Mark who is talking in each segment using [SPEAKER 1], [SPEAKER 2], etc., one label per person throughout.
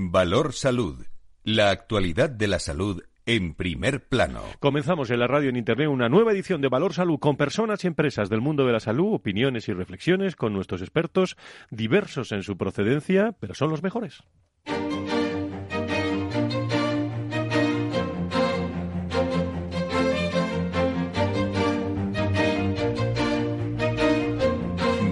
[SPEAKER 1] Valor Salud. La actualidad de la salud en primer plano.
[SPEAKER 2] Comenzamos en la radio en Internet una nueva edición de Valor Salud con personas y empresas del mundo de la salud, opiniones y reflexiones con nuestros expertos, diversos en su procedencia, pero son los mejores.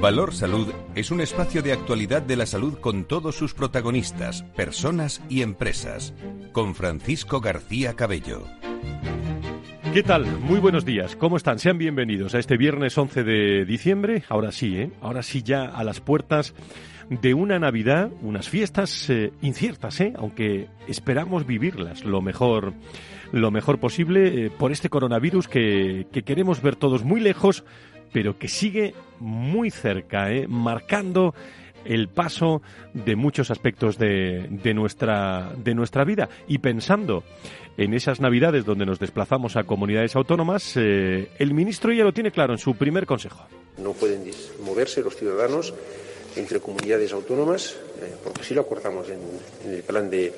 [SPEAKER 1] Valor Salud es un espacio de actualidad de la salud con todos sus protagonistas, personas y empresas. Con Francisco García Cabello.
[SPEAKER 2] ¿Qué tal? Muy buenos días. ¿Cómo están? Sean bienvenidos a este viernes 11 de diciembre. Ahora sí, ¿eh? Ahora sí ya a las puertas de una Navidad, unas fiestas eh, inciertas, ¿eh? Aunque esperamos vivirlas lo mejor lo mejor posible eh, por este coronavirus que, que queremos ver todos muy lejos, pero que sigue muy cerca, ¿eh? marcando el paso de muchos aspectos de, de, nuestra, de nuestra vida. Y pensando en esas navidades donde nos desplazamos a comunidades autónomas, eh, el ministro ya lo tiene claro en su primer consejo.
[SPEAKER 3] No pueden moverse los ciudadanos entre comunidades autónomas, eh, porque así lo acordamos en, en el plan de,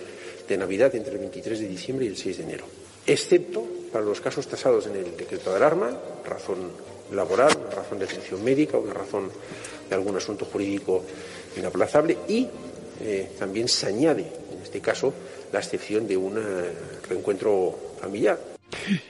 [SPEAKER 3] de Navidad entre el 23 de diciembre y el 6 de enero, excepto para los casos tasados en el decreto de alarma, razón laboral, una razón de atención médica, una razón de algún asunto jurídico inaplazable y eh, también se añade, en este caso, la excepción de un reencuentro familiar.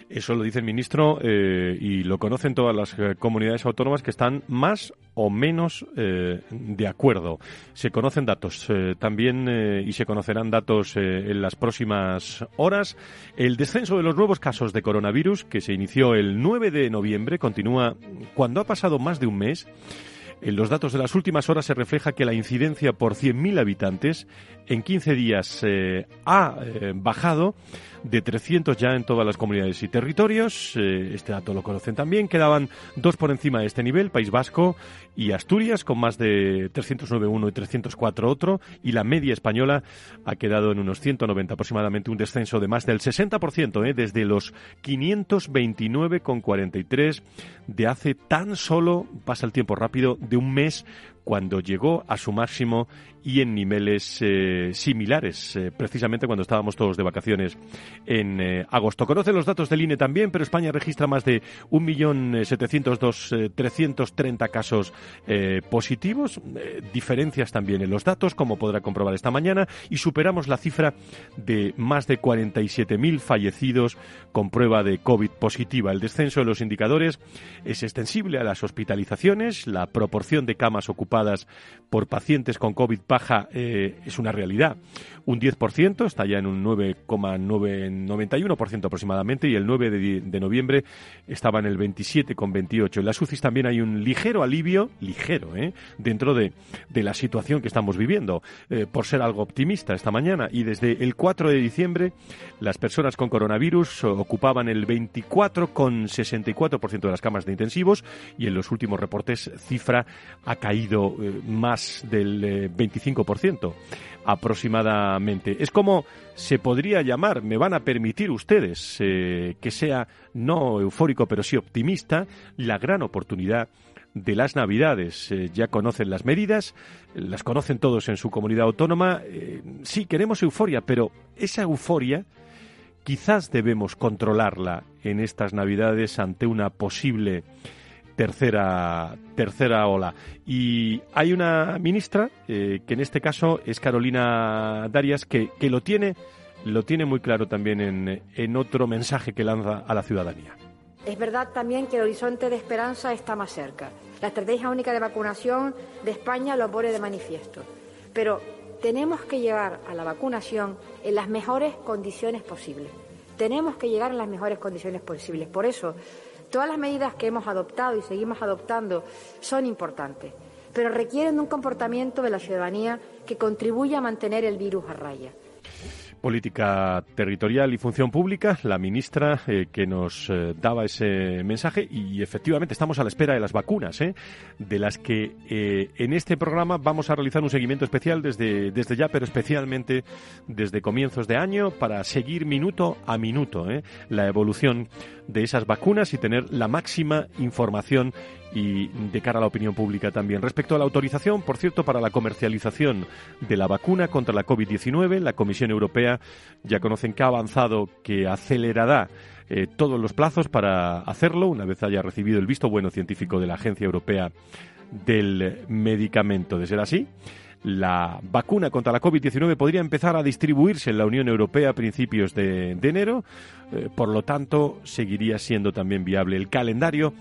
[SPEAKER 2] Eso lo dice el ministro eh, y lo conocen todas las eh, comunidades autónomas que están más o menos eh, de acuerdo. Se conocen datos también y se conocerán datos en las próximas horas. El descenso de los nuevos casos de coronavirus que se inició el 9 de noviembre continúa cuando ha pasado más de un mes. En los datos de las últimas horas se refleja que la incidencia por 100.000 habitantes en 15 días eh, ha eh, bajado de 300 ya en todas las comunidades y territorios. Eh, este dato lo conocen también. Quedaban dos por encima de este nivel, País Vasco y Asturias, con más de 309 uno y 304 otro. Y la media española ha quedado en unos 190 aproximadamente, un descenso de más del 60% desde los 529,43 de hace tan solo, pasa el tiempo rápido, de un mes cuando llegó a su máximo y en niveles eh, similares, eh, precisamente cuando estábamos todos de vacaciones en eh, agosto. Conocen los datos del INE también, pero España registra más de 1.702.330 casos positivos, diferencias también en los datos, como podrá comprobar esta mañana, y superamos la cifra de más de 47.000 fallecidos con prueba de COVID positiva. El descenso de los indicadores es extensible a las hospitalizaciones, la proporción de camas ocupadas por pacientes con COVID baja eh, es una realidad. Un 10%, está ya en un 9,91% aproximadamente, y el 9 de, de, noviembre estaba en el 27,28%. En las UCIs también hay un ligero alivio, ligero, ¿eh? dentro de, de la situación que estamos viviendo, eh, por ser algo optimista esta mañana. Y desde el 4 de diciembre, las personas con coronavirus ocupaban el 24,64% de las camas de intensivos, y en los últimos reportes cifra ha caído eh, más del eh, 25% aproximadamente. Es como se podría llamar, me van a permitir ustedes eh, que sea no eufórico pero sí optimista, la gran oportunidad de las Navidades. Eh, ya conocen las medidas, las conocen todos en su comunidad autónoma. Eh, sí, queremos euforia, pero esa euforia quizás debemos controlarla en estas Navidades ante una posible tercera, tercera ola. Y hay una ministra, eh, que en este caso es Carolina Darias, que, que lo tiene lo tiene muy claro también en, en otro mensaje que lanza a la ciudadanía.
[SPEAKER 4] Es verdad también que el horizonte de esperanza está más cerca. La estrategia única de vacunación de España lo pone de manifiesto. Pero tenemos que llegar a la vacunación en las mejores condiciones posibles. Tenemos que llegar en las mejores condiciones posibles. Por eso, todas las medidas que hemos adoptado y seguimos adoptando son importantes, pero requieren de un comportamiento de la ciudadanía que contribuya a mantener el virus a raya.
[SPEAKER 2] Política Territorial y Función Pública, la ministra eh, que nos eh, daba ese mensaje y efectivamente estamos a la espera de las vacunas, ¿eh? de las que en este programa vamos a realizar un seguimiento especial desde, desde ya, pero especialmente desde comienzos de año para seguir minuto a minuto la evolución de esas vacunas y tener la máxima información y de cara a la opinión pública también. Respecto a la autorización, por cierto, para la comercialización de la vacuna contra la COVID-19, la Comisión Europea ya conocen que ha avanzado, que acelerará eh, todos los plazos para hacerlo una vez haya recibido el visto bueno científico de la Agencia Europea del Medicamento. De ser así, la vacuna contra la COVID-19 podría empezar a distribuirse en la Unión Europea a principios de, enero. Eh, por lo tanto, seguiría siendo también viable el calendario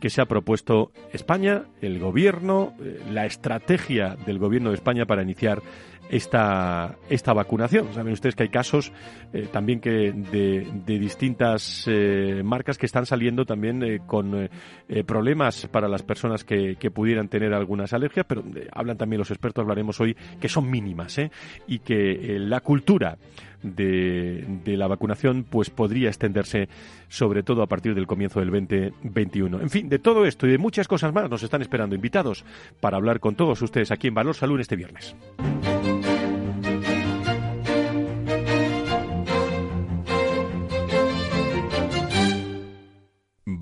[SPEAKER 2] que se ha propuesto España, el Gobierno, eh, la estrategia del Gobierno de España para iniciar esta, esta vacunación. Saben ustedes que hay casos eh, también que de, de distintas eh, marcas que están saliendo también eh, con problemas para las personas que, que, pudieran tener algunas alergias, pero hablan también los expertos, hablaremos hoy, que son mínimas y que la cultura de, de, la vacunación pues podría extenderse sobre todo a partir del comienzo del 2021. En fin, de todo esto y de muchas cosas más nos están esperando invitados para hablar con todos ustedes aquí en Valor Salud este viernes.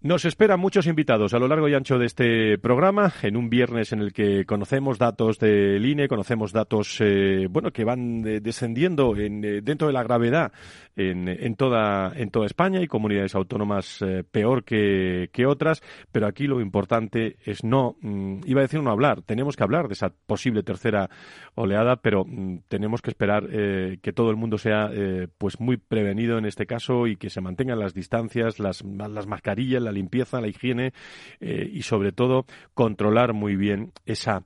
[SPEAKER 2] Nos esperan muchos invitados a lo largo y ancho de este programa, en un viernes en el que conocemos datos del INE, conocemos datos eh, bueno que van eh, descendiendo en, eh, dentro de la gravedad en, en, toda, en toda España y comunidades autónomas peor que, que, otras, pero aquí lo importante es no, mm, iba a decir no hablar, tenemos que hablar de esa posible tercera oleada, pero mm, tenemos que esperar que todo el mundo sea pues muy prevenido en este caso y que se mantengan las distancias, las, las mascarillas, la limpieza, la higiene eh, y sobre todo controlar muy bien esa,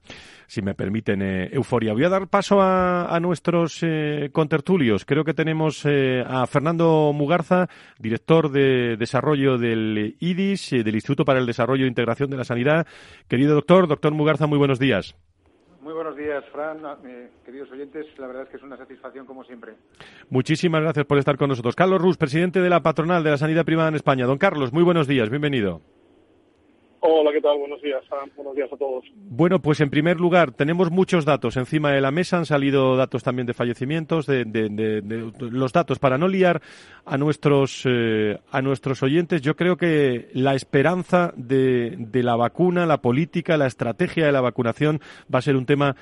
[SPEAKER 2] si me permiten, eh, euforia. Voy a dar paso a, nuestros eh, contertulios. Creo que tenemos a Fernando Mugarza, director de desarrollo del IDIS, del Instituto para el Desarrollo e Integración de la Sanidad. Querido doctor, doctor Mugarza, muy buenos días.
[SPEAKER 5] Muy buenos días, Fran. queridos oyentes, la verdad es que es una satisfacción como siempre.
[SPEAKER 2] Muchísimas gracias por estar con nosotros. Carlos Rus, presidente de la patronal de la sanidad privada en España. Don Carlos, muy buenos días, bienvenido.
[SPEAKER 6] Hola, ¿qué tal? Buenos días, Buenos días a todos.
[SPEAKER 2] Bueno, pues en primer lugar, tenemos muchos datos encima de la mesa. Han salido datos también de fallecimientos, de, los datos para no liar a nuestros, eh, a nuestros oyentes. Yo creo que la esperanza de, de la vacuna, la política, la estrategia de la vacunación va a ser un tema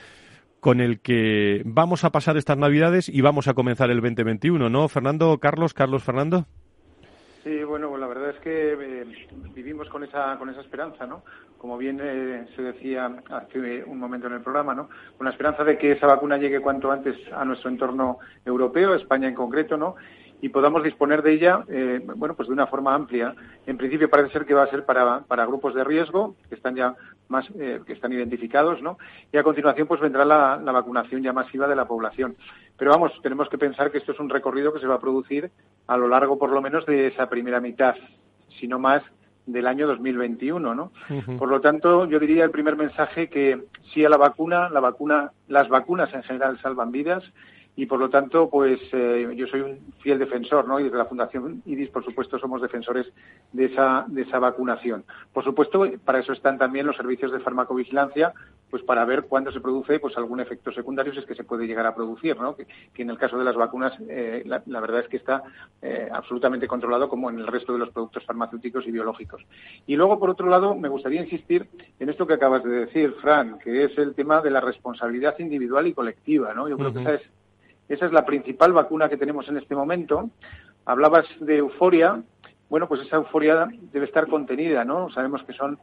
[SPEAKER 2] con el que vamos a pasar estas Navidades y vamos a comenzar el 2021, ¿no? Fernando, Carlos, Carlos, Fernando.
[SPEAKER 5] Sí, bueno, la verdad es que eh, vivimos con esa, con esa esperanza, ¿no? Como bien eh, se decía hace un momento en el programa, ¿no? Con la esperanza de que esa vacuna llegue cuanto antes a nuestro entorno europeo, España en concreto, ¿no? Y podamos disponer de ella, eh, bueno, pues de una forma amplia. En principio parece ser que va a ser para, para grupos de riesgo que están ya más, eh, que están identificados, ¿no? Y a continuación, pues vendrá la, la, vacunación ya masiva de la población. Pero vamos, tenemos que pensar que esto es un recorrido que se va a producir a lo largo, por lo menos, de esa primera mitad, si no más, del año 2021, ¿no? Por lo tanto, yo diría el primer mensaje que sí a la vacuna, la vacuna, las vacunas en general salvan vidas y por lo tanto, pues eh, yo soy un fiel defensor, ¿no? Y desde la Fundación IDIS, por supuesto, somos defensores de esa, de esa vacunación. Por supuesto, para eso están también los servicios de farmacovigilancia, pues para ver cuándo se produce pues algún efecto secundario, si es que se puede llegar a producir, ¿no? Que, en el caso de las vacunas, eh, la, verdad es que está eh, absolutamente controlado como en el resto de los productos farmacéuticos y biológicos. Y luego, por otro lado, me gustaría insistir en esto que acabas de decir, Fran, que es el tema de la responsabilidad individual y colectiva, ¿no? Yo creo que esa es esa es la principal vacuna que tenemos en este momento. Hablabas de euforia. Bueno, pues esa euforia debe estar contenida, ¿no? Sabemos que son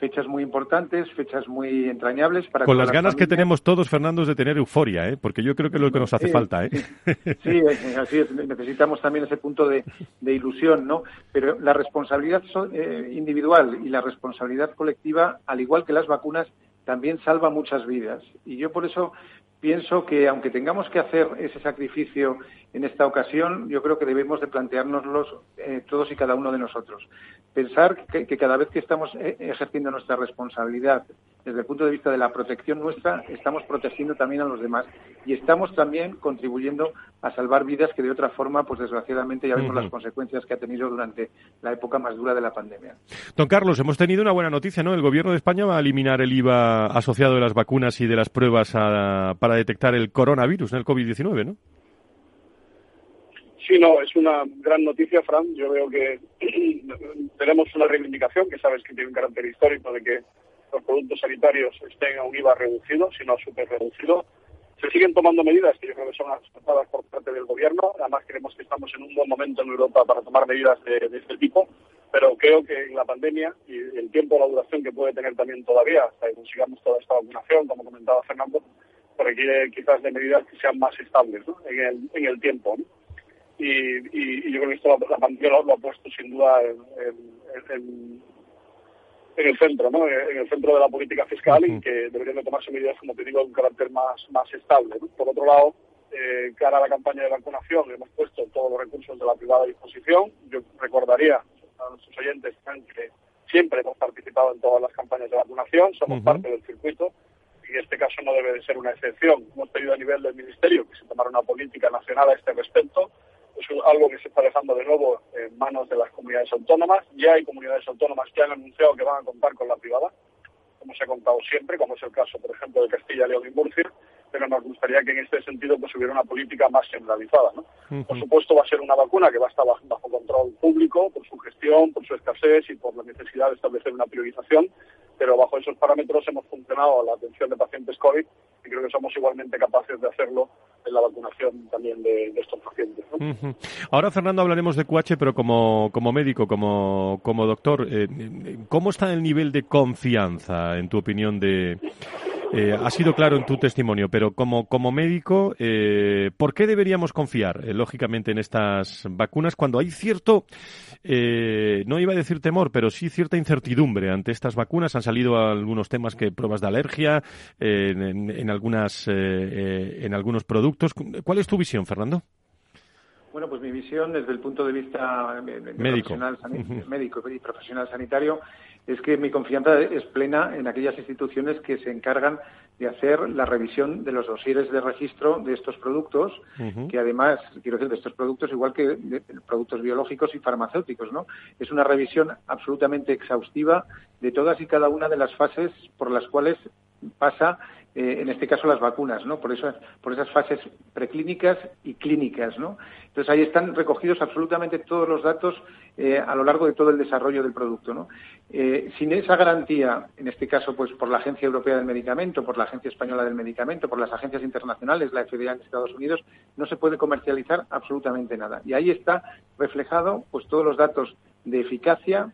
[SPEAKER 5] fechas muy importantes, fechas muy entrañables para
[SPEAKER 2] con las ganas que tenemos todos Fernando de tener euforia, ¿eh? porque yo creo que es lo que nos hace falta, ¿eh?
[SPEAKER 5] Sí, así es. Necesitamos también ese punto de, ilusión, ¿no? Pero la responsabilidad eh, individual y la responsabilidad colectiva, al igual que las vacunas, también salva muchas vidas. Y yo por eso pienso que aunque tengamos que hacer ese sacrificio en esta ocasión, yo creo que debemos de planteárnoslo eh, todos y cada uno de nosotros. Pensar que, cada vez que estamos eh, ejerciendo nuestra responsabilidad desde el punto de vista de la protección nuestra, estamos protegiendo también a los demás y estamos también contribuyendo a salvar vidas que de otra forma, pues desgraciadamente ya vemos las consecuencias que ha tenido durante la época más dura de la pandemia.
[SPEAKER 2] Don Carlos, hemos tenido una buena noticia, ¿no? El Gobierno de España va a eliminar el IVA asociado de las vacunas y de las pruebas para detectar el coronavirus, el COVID-19, ¿no?
[SPEAKER 6] Sí, no, es una gran noticia, Fran. Yo veo que tenemos una reivindicación que sabes que tiene un carácter histórico de que los productos sanitarios estén a un IVA reducido, sino súper reducido. Se siguen tomando medidas que yo creo que son aceptadas por parte del gobierno. Además, creemos que estamos en un buen momento en Europa para tomar medidas de, este tipo. Pero creo que la pandemia y el tiempo, la duración que puede tener también todavía, hasta que consigamos toda esta vacunación, como comentaba Fernando, requiere quizás de medidas que sean más estables en, el, en el tiempo. Y, yo creo que esto la, pandemia lo, ha puesto sin duda en, en el centro, ¿no? En el centro de la política fiscal y que deberían de tomarse medidas, como te digo, de un carácter más, más estable. Por otro lado, eh, cara a la campaña de vacunación, hemos puesto todos los recursos de la privada a disposición. Yo recordaría a nuestros oyentes que siempre hemos participado en todas las campañas de vacunación, somos parte del circuito y este caso no debe de ser una excepción. Hemos pedido a nivel del Ministerio que se tomara una política nacional a este respecto es algo que se está dejando de nuevo en manos de las comunidades autónomas. Ya hay comunidades autónomas que han anunciado que van a contar con la privada, como se ha contado siempre, como es el caso, por ejemplo, de Castilla, León y Murcia, pero nos gustaría que en este sentido pues hubiera una política más centralizada. ¿no? Por supuesto, va a ser una vacuna que va a estar bajo control público por su gestión, por su escasez y por la necesidad de establecer una priorización, pero bajo esos parámetros hemos funcionado la atención de pacientes COVID y creo que somos igualmente capaces de hacerlo en la vacunación también de, estos pacientes.
[SPEAKER 2] Ahora, Fernando, hablaremos de QH, pero como, como médico, como, como doctor, eh, ¿cómo está el nivel de confianza, en tu opinión, de, eh, ha sido claro en tu testimonio, pero como, como médico, eh, ¿por qué deberíamos confiar, eh, lógicamente, en estas vacunas cuando hay cierto, no iba a decir temor, pero sí cierta incertidumbre ante estas vacunas? Han salido algunos temas que pruebas de alergia en, algunas, en algunos productos. ¿Cuál es tu visión, Fernando?
[SPEAKER 5] Bueno, pues mi visión desde el punto de vista médico. médico y profesional sanitario es que mi confianza es plena en aquellas instituciones que se encargan de hacer la revisión de los dosieres de registro de estos productos, que además, quiero decir, de estos productos, igual que de productos biológicos y farmacéuticos, ¿no? Es una revisión absolutamente exhaustiva de todas y cada una de las fases por las cuales pasa eh, en este caso las vacunas, ¿no? Por esas, por esas fases preclínicas y clínicas, ¿no? Entonces ahí están recogidos absolutamente todos los datos eh, a lo largo de todo el desarrollo del producto, ¿no? Eh, sin esa garantía, en este caso, pues por la Agencia Europea del Medicamento, por la Agencia Española del Medicamento, por las agencias internacionales, la FDA en Estados Unidos, no se puede comercializar absolutamente nada. Y ahí está reflejado, pues todos los datos de eficacia,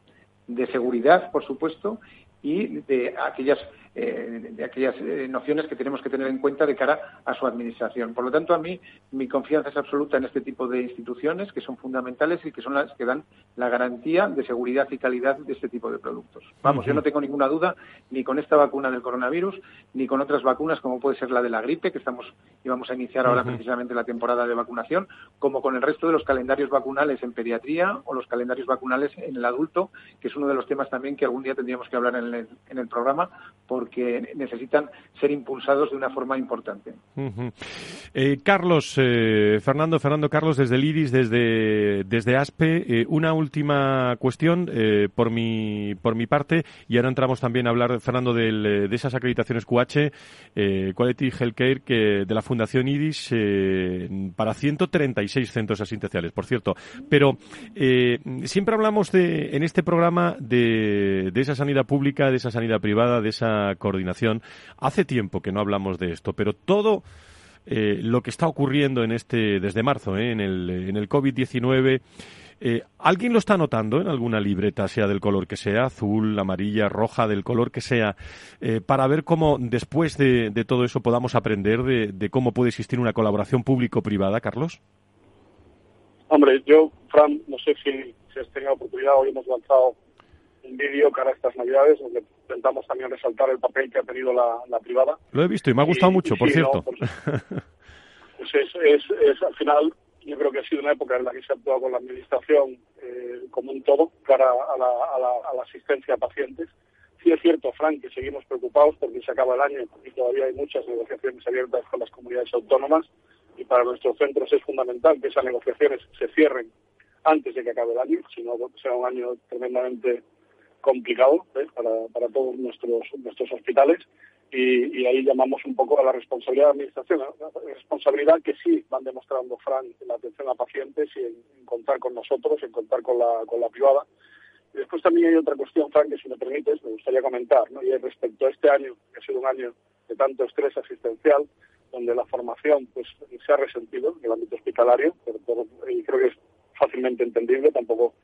[SPEAKER 5] de seguridad, por supuesto, y de aquellas eh, de aquellas eh, nociones que tenemos que tener en cuenta de cara a su administración. Por lo tanto, a mí mi confianza es absoluta en este tipo de instituciones que son fundamentales y que son las que dan la garantía de seguridad y calidad de este tipo de productos. Vamos, yo no tengo ninguna duda ni con esta vacuna del coronavirus ni con otras vacunas como puede ser la de la gripe que estamos y vamos a iniciar ahora precisamente la temporada de vacunación, como con el resto de los calendarios vacunales en pediatría o los calendarios vacunales en el adulto, que es uno de los temas también que algún día tendríamos que hablar en el, en el programa, porque necesitan ser impulsados de una forma importante.
[SPEAKER 2] Eh, Carlos, eh, Fernando, Fernando Carlos, desde el IRIS, desde, desde ASPE, eh, una última cuestión por, mi, por mi parte, y ahora entramos también a hablar, Fernando, de esas acreditaciones QH, Quality Healthcare, que, de la Fundación IRIS, para 136 centros asistenciales, por cierto. Pero siempre hablamos de, en este programa de, de esa sanidad pública, de esa sanidad privada, de esa coordinación. Hace tiempo que no hablamos de esto, pero todo eh, lo que está ocurriendo en este desde marzo, eh, en el, en el COVID-19, eh, ¿Alguien lo está notando en alguna libreta, sea del color que sea, azul, amarilla, roja, del color que sea, para ver cómo después de, todo eso podamos aprender de, cómo puede existir una colaboración público-privada, Carlos?
[SPEAKER 6] Hombre, yo, Fran, no sé si, si has tenido oportunidad, hoy hemos lanzado un vídeo cara a estas Navidades donde intentamos también resaltar el papel que ha tenido la, privada.
[SPEAKER 2] Lo he visto y me ha gustado mucho, por cierto.
[SPEAKER 6] pues, pues es, al final, yo creo que ha sido una época en la que se ha actuado con la administración eh, como un todo cara a la, a, la, a la asistencia a pacientes. Sí es cierto, Frank, que seguimos preocupados porque se acaba el año y todavía hay muchas negociaciones abiertas con las comunidades autónomas y para nuestros centros es fundamental que esas negociaciones se cierren antes de que acabe el año, si no será un año tremendamente complicado ¿eh? para, todos nuestros, nuestros hospitales. y, ahí llamamos un poco a la responsabilidad de administración, responsabilidad que sí van demostrando Fran en la atención a pacientes y en, contar con nosotros, en contar con la, con la privada. Y después también hay otra cuestión, Fran, que si me permites, me gustaría comentar, ¿no? y es respecto a este año, que ha sido un año de tanto estrés asistencial, donde la formación pues se ha resentido en el ámbito hospitalario, pero y creo que es fácilmente entendible, tampoco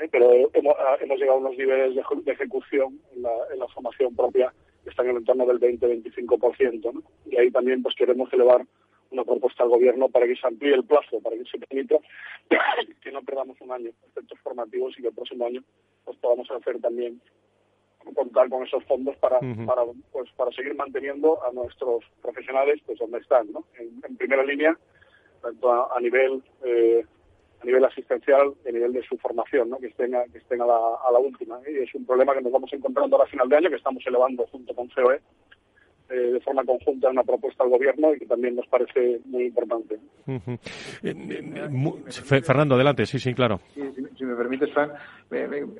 [SPEAKER 6] ¿eh? pero hemos, hemos, llegado a unos niveles de, ejecución en la, en la, formación propia que están en el entorno del 20-25%. ¿no? Y ahí también pues queremos elevar una propuesta al Gobierno para que se amplíe el plazo, para que se permita que no perdamos un año en efectos formativos y que el próximo año pues podamos hacer también contar con esos fondos para, para pues para seguir manteniendo a nuestros profesionales pues donde están ¿no? en, primera línea tanto a, nivel eh, a nivel asistencial y a nivel de su formación, ¿no? que estén, a, que estén a, la, a la última. Y es un problema que nos vamos encontrando ahora a final de año, que estamos elevando junto con COE eh, de forma conjunta una propuesta al gobierno y que también nos parece muy importante.
[SPEAKER 2] Eh, eh, Fernando, adelante, sí, sí, claro.
[SPEAKER 5] si, me permites, Fran,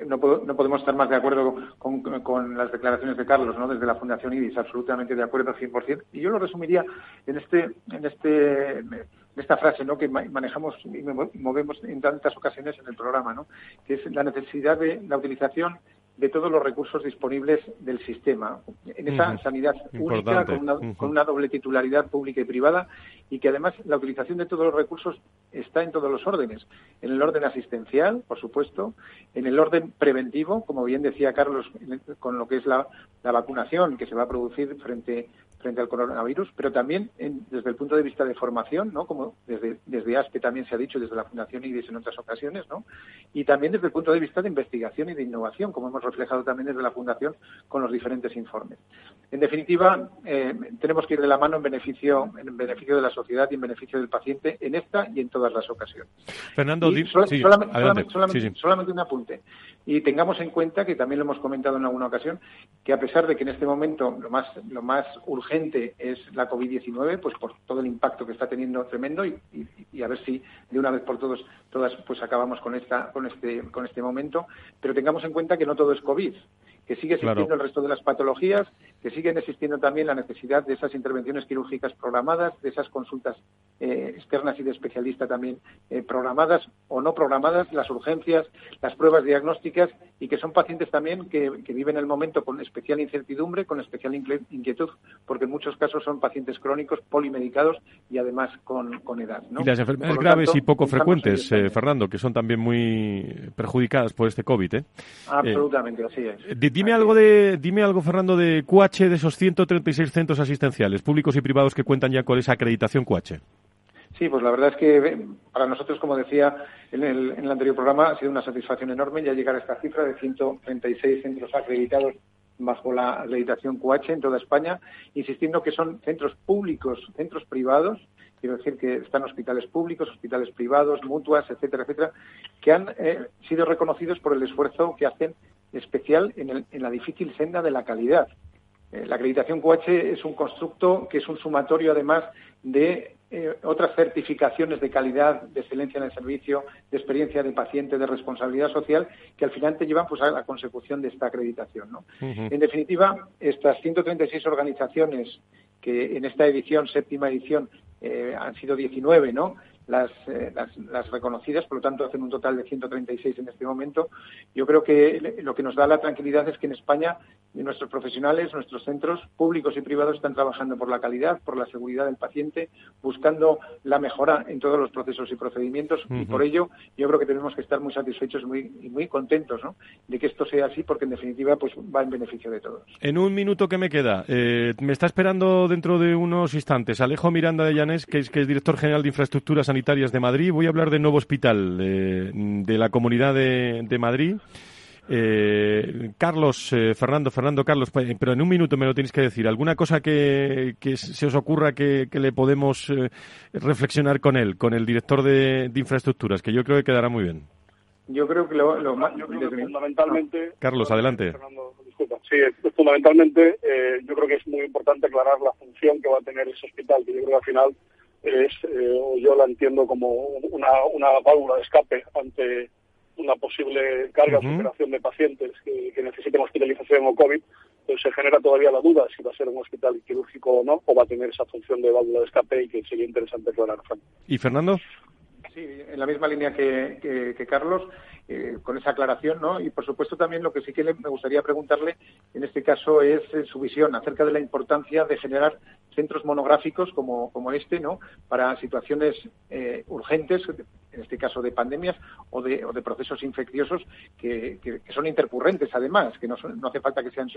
[SPEAKER 5] no, no, podemos estar más de acuerdo con, con, las declaraciones de Carlos, ¿no? Desde la Fundación IDIS, absolutamente de acuerdo 100%. Y yo lo resumiría en este, en este esta frase ¿no? que manejamos y movemos en tantas ocasiones en el programa, ¿no? que es la necesidad de la utilización de todos los recursos disponibles del sistema. En esa sanidad única, con una, con una, doble titularidad pública y privada, y que además la utilización de todos los recursos está en todos los órdenes. En el orden asistencial, por supuesto, en el orden preventivo, como bien decía Carlos, con lo que es la, la vacunación que se va a producir frente frente al coronavirus, pero también desde el punto de vista de formación, ¿no? Como desde, desde ASPE también se ha dicho, desde la Fundación IDIS en otras ocasiones, ¿no? Y también desde el punto de vista de investigación y de innovación, como hemos reflejado también desde la Fundación con los diferentes informes. En definitiva, eh, tenemos que ir de la mano en beneficio, en beneficio de la sociedad y en beneficio del paciente en esta y en todas las ocasiones.
[SPEAKER 2] Fernando,
[SPEAKER 5] solamente, un apunte. Y tengamos en cuenta, que también lo hemos comentado en alguna ocasión, que a pesar de que en este momento lo más, lo más urgente es la COVID-19, pues por todo el impacto que está teniendo tremendo y, y, a ver si de una vez por todos todas pues acabamos con esta con este con este momento, pero tengamos en cuenta que no todo es COVID que sigue existiendo el resto de las patologías, que siguen existiendo también la necesidad de esas intervenciones quirúrgicas programadas, de esas consultas eh, externas y de especialista también eh, programadas o no programadas, las urgencias, las pruebas diagnósticas y que son pacientes también que, viven el momento con especial incertidumbre, con especial inquietud, porque en muchos casos son pacientes crónicos, polimedicados y además con, edad.
[SPEAKER 2] Y las enfermedades graves y poco frecuentes, eh, Fernando, que son también muy perjudicadas por este COVID.
[SPEAKER 5] Absolutamente, así es.
[SPEAKER 2] Dime algo, de, dime algo, Fernando, de QH, de esos 136 centros asistenciales, públicos y privados que cuentan ya con esa acreditación QH.
[SPEAKER 5] Sí, pues la verdad es que eh, para nosotros, como decía en el, en el anterior programa, ha sido una satisfacción enorme ya llegar a esta cifra de 136 centros acreditados bajo la acreditación QH en toda España, insistiendo que son centros públicos, centros privados, quiero decir que están hospitales públicos, hospitales privados, mutuas, etcétera, etcétera, que han eh, sido reconocidos por el esfuerzo que hacen especial en, la difícil senda de la calidad. Eh, la acreditación QH es un constructo que es un sumatorio, además, de eh, otras certificaciones de calidad, de excelencia en el servicio, de experiencia de paciente, de responsabilidad social, que al final te llevan pues, a la consecución de esta acreditación. En definitiva, estas 136 organizaciones que en esta edición, séptima edición, eh, han sido 19, ¿no? Las, eh, las, las, reconocidas, por lo tanto hacen un total de 136 en este momento. Yo creo que lo que nos da la tranquilidad es que en España nuestros profesionales, nuestros centros públicos y privados están trabajando por la calidad, por la seguridad del paciente, buscando la mejora en todos los procesos y procedimientos y por ello yo creo que tenemos que estar muy satisfechos muy, y muy contentos ¿no? de que esto sea así porque en definitiva pues va en beneficio de todos.
[SPEAKER 2] En un minuto que me queda, eh, me está esperando dentro de unos instantes Alejo Miranda de Llanes, que es, que es director general de infraestructuras sanitarias de Madrid. Voy a hablar del nuevo hospital de, la Comunidad de, Madrid. Eh, Carlos, eh, Fernando, Fernando, Carlos, pues, pero en un minuto me lo tenéis que decir. ¿Alguna cosa que, se os ocurra que, le podemos eh, reflexionar con él, con el director de, infraestructuras, que yo creo que quedará muy bien?
[SPEAKER 5] Yo creo que lo, más...
[SPEAKER 6] fundamentalmente...
[SPEAKER 2] Carlos, adelante.
[SPEAKER 6] Sí, fundamentalmente yo creo que es muy importante aclarar la función que va a tener ese hospital, que yo creo que al final es, eh, yo la entiendo como una, una válvula de escape ante, una posible carga de operación de pacientes que, que necesiten hospitalización o COVID, pues se genera todavía la duda si va a ser un hospital quirúrgico o no, o va a tener esa función de válvula de escape y que sería interesante aclarar.
[SPEAKER 2] ¿Y Fernando?
[SPEAKER 5] Sí, en la misma línea que, que Carlos. Eh, con esa aclaración, ¿no? Y por supuesto también lo que sí que me gustaría preguntarle en este caso es eh, su visión acerca de la importancia de generar centros monográficos como, como este, ¿no? Para situaciones eh, urgentes, en este caso de pandemias o de, o de procesos infecciosos que, que, son intercurrentes además, que no, no hace falta que sean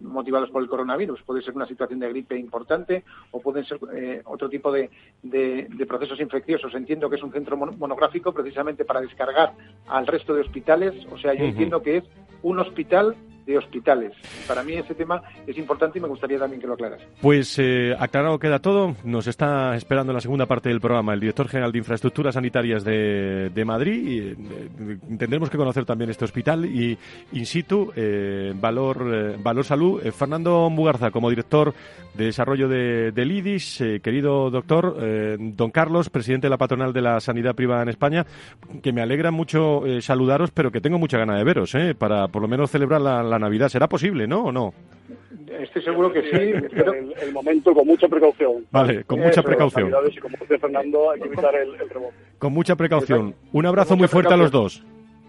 [SPEAKER 5] motivados por el coronavirus. Puede ser una situación de gripe importante o pueden ser otro tipo de, de, de, procesos infecciosos. Entiendo que es un centro monográfico precisamente para descargar al resto de hospitales. O sea, yo entiendo que es un hospital de hospitales. Para mí ese tema es importante y me gustaría también que lo aclaras.
[SPEAKER 2] Pues eh, aclarado queda todo. Nos está esperando la segunda parte del programa el director general de Infraestructuras Sanitarias de, de Madrid. Eh, tendremos que conocer también este hospital y in situ eh, Valor, eh, Valor Salud. Fernando Mugarza, como director de desarrollo de, del IDIS, querido doctor, don Carlos, presidente de la patronal de la sanidad privada en España, que me alegra mucho saludaros, pero que tengo mucha ganas de veros, para por lo menos celebrar la la Navidad. ¿Será posible, no o no?
[SPEAKER 5] Estoy seguro que sí.
[SPEAKER 6] Pero... El, momento con mucha precaución.
[SPEAKER 2] Vale, con mucha precaución.
[SPEAKER 6] como dice Fernando, hay que evitar el, rebote.
[SPEAKER 2] Con mucha precaución. Un abrazo muy fuerte a los dos.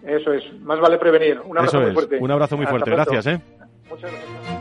[SPEAKER 5] Eso es, más vale prevenir. Un abrazo muy fuerte.
[SPEAKER 2] Un abrazo muy fuerte. Gracias, ¿eh?
[SPEAKER 5] Muchas gracias.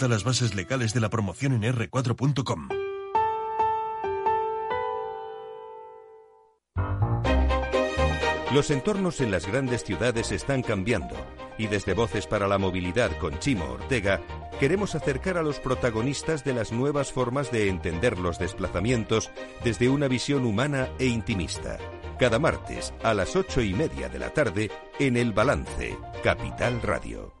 [SPEAKER 7] las bases legales de la promoción en r4.com.
[SPEAKER 1] Los entornos en las grandes ciudades están cambiando y desde Voces para la Movilidad con Chimo Ortega queremos acercar a los protagonistas de las nuevas formas de entender los desplazamientos desde una visión humana e intimista. Cada martes a las ocho y media de la tarde en El Balance, Capital Radio.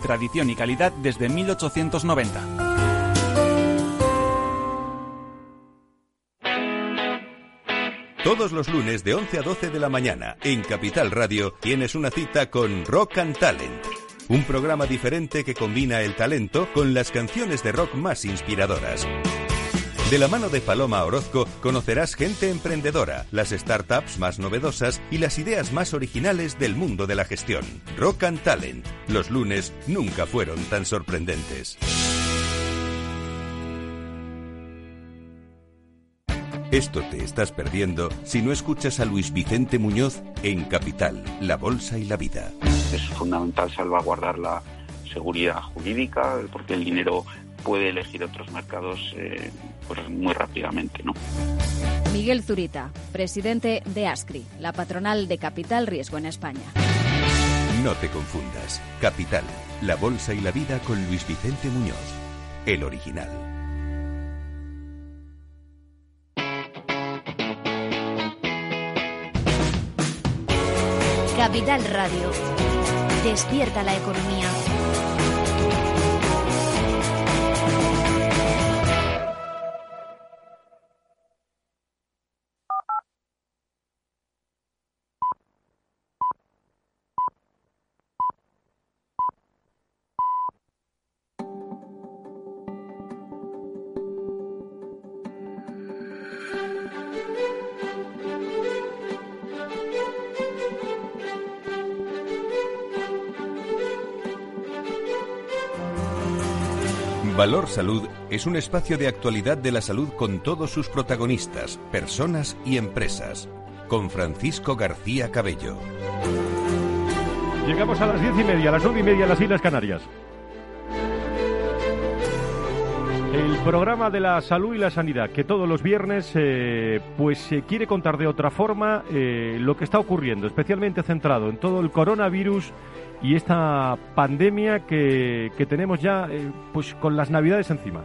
[SPEAKER 8] tradición y calidad desde 1890.
[SPEAKER 1] Todos los lunes de 11 a 12 de la mañana en Capital Radio tienes una cita con Rock and Talent. Un programa diferente que combina el talento con las canciones de rock más inspiradoras. De la mano de Paloma Orozco conocerás gente emprendedora, las startups más novedosas y las ideas más originales del mundo de la gestión. Rock and Talent. Los lunes nunca fueron tan sorprendentes. Esto te estás perdiendo si no escuchas a Luis Vicente Muñoz en Capital, La Bolsa y la Vida.
[SPEAKER 9] Es fundamental salvaguardar la seguridad jurídica porque el dinero puede elegir otros mercados eh, pues muy rápidamente. ¿no?
[SPEAKER 10] Miguel Zurita, presidente de ASCRI, la patronal de Capital Riesgo en España.
[SPEAKER 1] No te confundas. Capital, la bolsa y la vida con Luis Vicente Muñoz, el original.
[SPEAKER 10] Capital Radio. Despierta la economía.
[SPEAKER 1] Valor Salud es un espacio de actualidad de la salud con todos sus protagonistas, personas y empresas. Con Francisco García Cabello.
[SPEAKER 2] Llegamos a las diez y media, a las nueve y media en las Islas Canarias. El programa de la salud y la sanidad, que todos los viernes eh, pues se quiere contar de otra forma eh, lo que está ocurriendo, especialmente centrado en todo el coronavirus y esta pandemia que, que tenemos ya eh, pues con las navidades encima.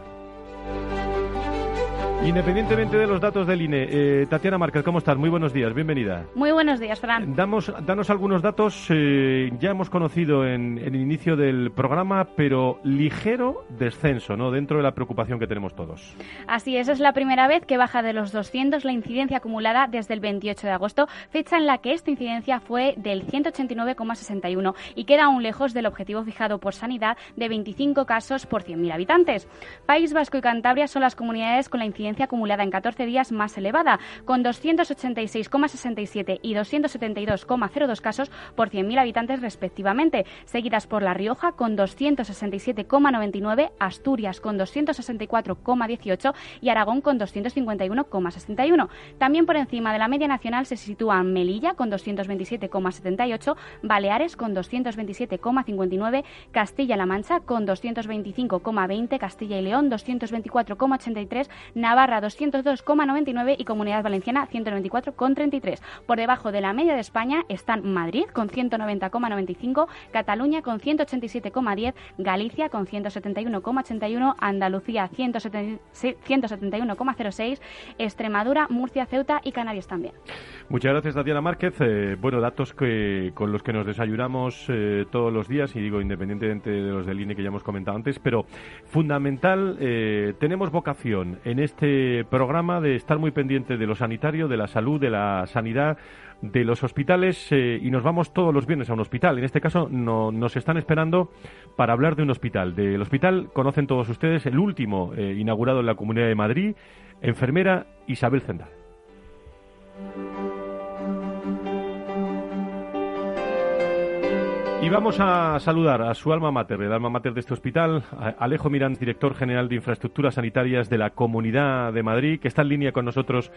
[SPEAKER 2] Independientemente de los datos del INE, eh, Tatiana Márquez, ¿cómo estás? Muy buenos días, bienvenida.
[SPEAKER 11] Muy buenos días, Fran.
[SPEAKER 2] Damos, danos algunos datos, eh, ya hemos conocido en, en, el inicio del programa, pero ligero descenso, ¿no? Dentro de la preocupación que tenemos todos.
[SPEAKER 11] Así es, es la primera vez que baja de los 200 la incidencia acumulada desde el 28 de agosto, fecha en la que esta incidencia fue del 189,61 y queda aún lejos del objetivo fijado por Sanidad de 25 casos por 100.000 habitantes. País Vasco y Cantabria son las comunidades con la incidencia acumulada en 14 días más elevada, con 286,67 y 272,02 casos por 100.000 habitantes respectivamente, seguidas por La Rioja con 267,99, Asturias con 264,18 y Aragón con 251,61. También por encima de la media nacional se sitúan Melilla con 227,78, Baleares con 227,59, Castilla-La Mancha con 225,20, Castilla y León 224,83, Navarra Navarra 202,99 y Comunidad Valenciana 194,33. Por debajo de la media de España están Madrid con 190,95, Cataluña con 187,10, Galicia con 171,81, Andalucía 171,06, Extremadura, Murcia, Ceuta y Canarias también.
[SPEAKER 2] Muchas gracias, Tatiana Márquez. Eh, bueno, datos que, con los que nos desayunamos eh, todos los días, y digo independientemente de los del INE que ya hemos comentado antes, pero fundamental, eh, tenemos vocación en este este programa de estar muy pendiente de lo sanitario, de la salud, de la sanidad, de los hospitales eh, y nos vamos todos los viernes a un hospital. En este caso no, nos están esperando para hablar de un hospital. Del hospital conocen todos ustedes el último eh, inaugurado en la Comunidad de Madrid, enfermera Isabel Zendal. Y vamos a saludar a su alma mater, el alma mater de este hospital, Alejo Mirán, director general de Infraestructuras Sanitarias de la Comunidad de Madrid, que está en línea con nosotros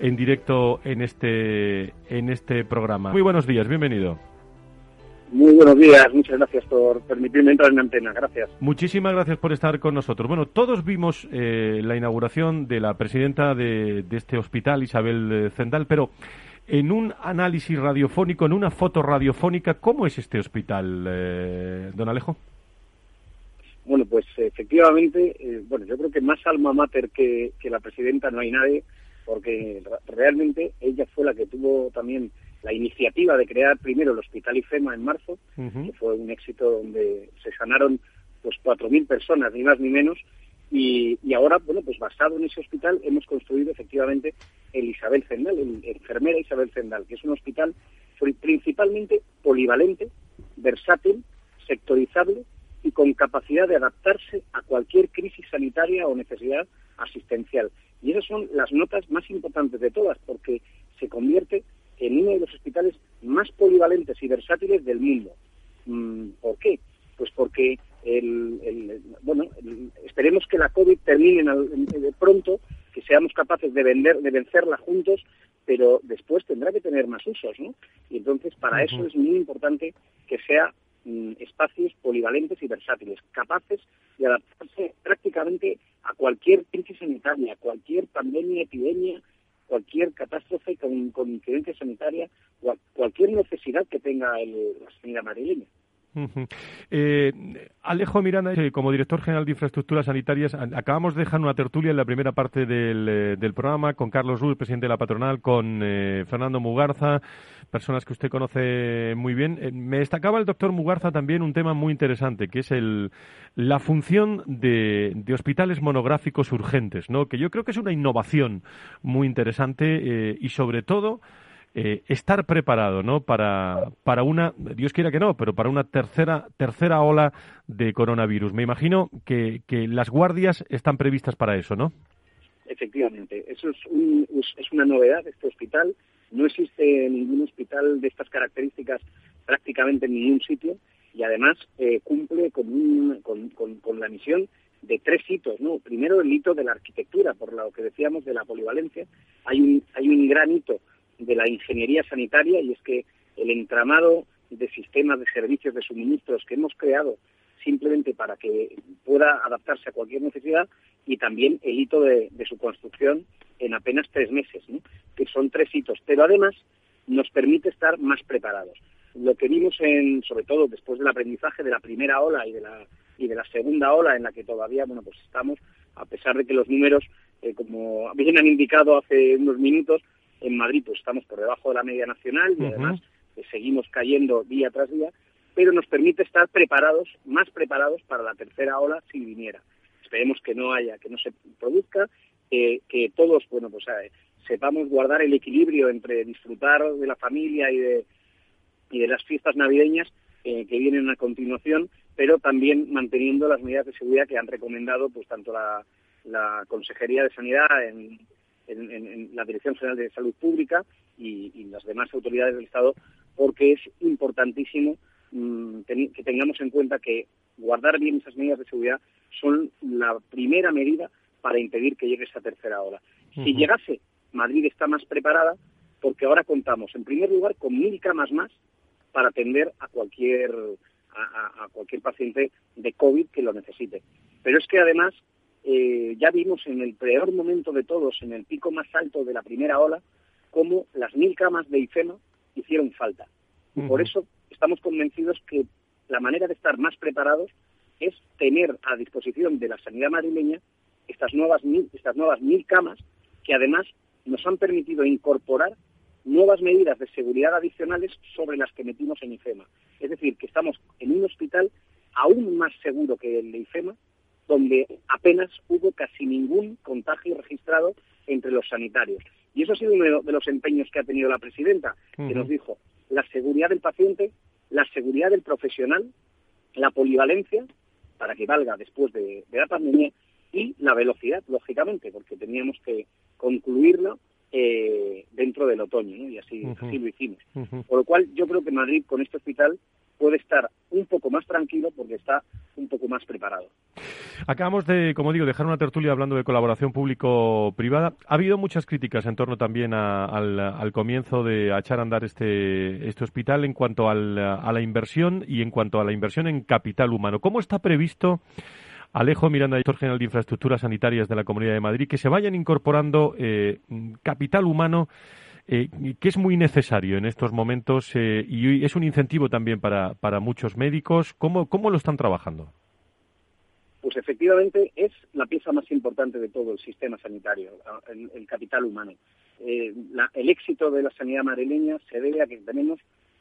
[SPEAKER 2] en directo en este, en este programa. Muy buenos días, bienvenido.
[SPEAKER 12] Muy buenos días, muchas gracias por permitirme entrar en antena, gracias.
[SPEAKER 2] Muchísimas gracias por estar con nosotros. Bueno, todos vimos eh, la inauguración de la presidenta de, de este hospital, Isabel Zendal, pero en un análisis radiofónico, en una foto radiofónica, ¿cómo es este hospital, eh, don Alejo?
[SPEAKER 12] Bueno, pues efectivamente, eh, bueno, yo creo que más alma mater que, la presidenta no hay nadie, porque realmente ella fue la que tuvo también la iniciativa de crear primero el Hospital IFEMA en marzo, que fue un éxito donde se sanaron pues 4.000 personas, ni más ni menos, y, y, ahora, bueno, pues basado en ese hospital hemos construido efectivamente el Isabel Zendal, el enfermera Isabel Zendal, que es un hospital principalmente polivalente, versátil, sectorizable y con capacidad de adaptarse a cualquier crisis sanitaria o necesidad asistencial. Y esas son las notas más importantes de todas, porque se convierte en uno de los hospitales más polivalentes y versátiles del mundo. Mm, ¿Por qué? Pues porque el, bueno, esperemos que la COVID termine pronto, que seamos capaces de vender, de vencerla juntos, pero después tendrá que tener más usos, ¿no? Y entonces para eso es muy importante que sea mm, espacios polivalentes y versátiles, capaces de adaptarse prácticamente a cualquier crisis sanitaria, a cualquier pandemia, epidemia, cualquier catástrofe con, con incidencia sanitaria o a cualquier necesidad que tenga el, la sanidad madrileña.
[SPEAKER 2] Eh, Alejo Miranda, eh, como director general de infraestructuras sanitarias, acabamos de dejar una tertulia en la primera parte del, eh, programa con Carlos Ruiz, presidente de la patronal, con Fernando Mugarza, personas que usted conoce muy bien. me destacaba el doctor Mugarza también un tema muy interesante, que es el, la función de, de hospitales monográficos urgentes, ¿no? que yo creo que es una innovación muy interesante y sobre todo eh, estar preparado, ¿no? Para, para una, Dios quiera que no, pero para una tercera, tercera ola de coronavirus. Me imagino que, que las guardias están previstas para eso, ¿no?
[SPEAKER 12] Efectivamente, eso es, es una novedad este hospital. No existe ningún hospital de estas características prácticamente en ningún sitio y además eh, cumple con, con, con, la misión de tres hitos, ¿no? Primero el hito de la arquitectura, por lo que decíamos de la polivalencia. Hay un, hay un gran hito de la ingeniería sanitaria y es que el entramado de sistemas de servicios de suministros que hemos creado simplemente para que pueda adaptarse a cualquier necesidad y también el hito de, su construcción en apenas tres meses, que son tres hitos, pero además nos permite estar más preparados. Lo que vimos en, sobre todo después del aprendizaje de la primera ola y de la y de la segunda ola en la que todavía bueno pues estamos, a pesar de que los números, eh, como bien han indicado hace unos minutos, en Madrid pues estamos por debajo de la media nacional y además eh, seguimos cayendo día tras día, pero nos permite estar preparados, más preparados para la tercera ola si viniera. Esperemos que no haya, que no se produzca, que todos, bueno, pues eh, sepamos guardar el equilibrio entre disfrutar de la familia y de, y de las fiestas navideñas eh, que vienen a continuación, pero también manteniendo las medidas de seguridad que han recomendado pues tanto la, la Consejería de Sanidad en, en, la Dirección General de Salud Pública y, las demás autoridades del Estado, porque es importantísimo mm, que tengamos en cuenta que guardar bien esas medidas de seguridad son la primera medida para impedir que llegue esa tercera ola. Si llegase, Madrid está más preparada porque ahora contamos, en primer lugar, con mil camas más para atender a cualquier a, cualquier paciente de COVID que lo necesite. Pero es que además eh, ya vimos en el peor momento de todos, en el pico más alto de la primera ola, cómo las mil camas de IFEMA hicieron falta. Por eso estamos convencidos que la manera de estar más preparados es tener a disposición de la sanidad madrileña estas nuevas mil, estas nuevas mil camas que además nos han permitido incorporar nuevas medidas de seguridad adicionales sobre las que metimos en IFEMA. Es decir, que estamos en un hospital aún más seguro que el de IFEMA, donde apenas hubo casi ningún contagio registrado entre los sanitarios. Y eso ha sido uno de los empeños que ha tenido la presidenta, que nos dijo la seguridad del paciente, la seguridad del profesional, la polivalencia, para que valga después de, la pandemia, y la velocidad, lógicamente, porque teníamos que concluirlo eh, dentro del otoño, y así, así lo hicimos. Por lo cual, yo creo que Madrid, con este hospital, puede estar un poco más tranquilo porque está un poco más preparado.
[SPEAKER 2] Acabamos de, como digo, dejar una tertulia hablando de colaboración público-privada. Ha habido muchas críticas en torno también al, comienzo de echar a andar este, este hospital en cuanto a la inversión y en cuanto a la inversión en capital humano. ¿Cómo está previsto? Alejo Miranda, director general de Infraestructuras Sanitarias de la Comunidad de Madrid, que se vayan incorporando eh, capital humano eh, que es muy necesario en estos momentos eh, y es un incentivo también para, para muchos médicos. ¿Cómo, ¿Cómo lo están trabajando?
[SPEAKER 12] Pues efectivamente es la pieza más importante de todo el sistema sanitario, el, capital humano. Eh, el éxito de la sanidad madrileña se debe a que tenemos,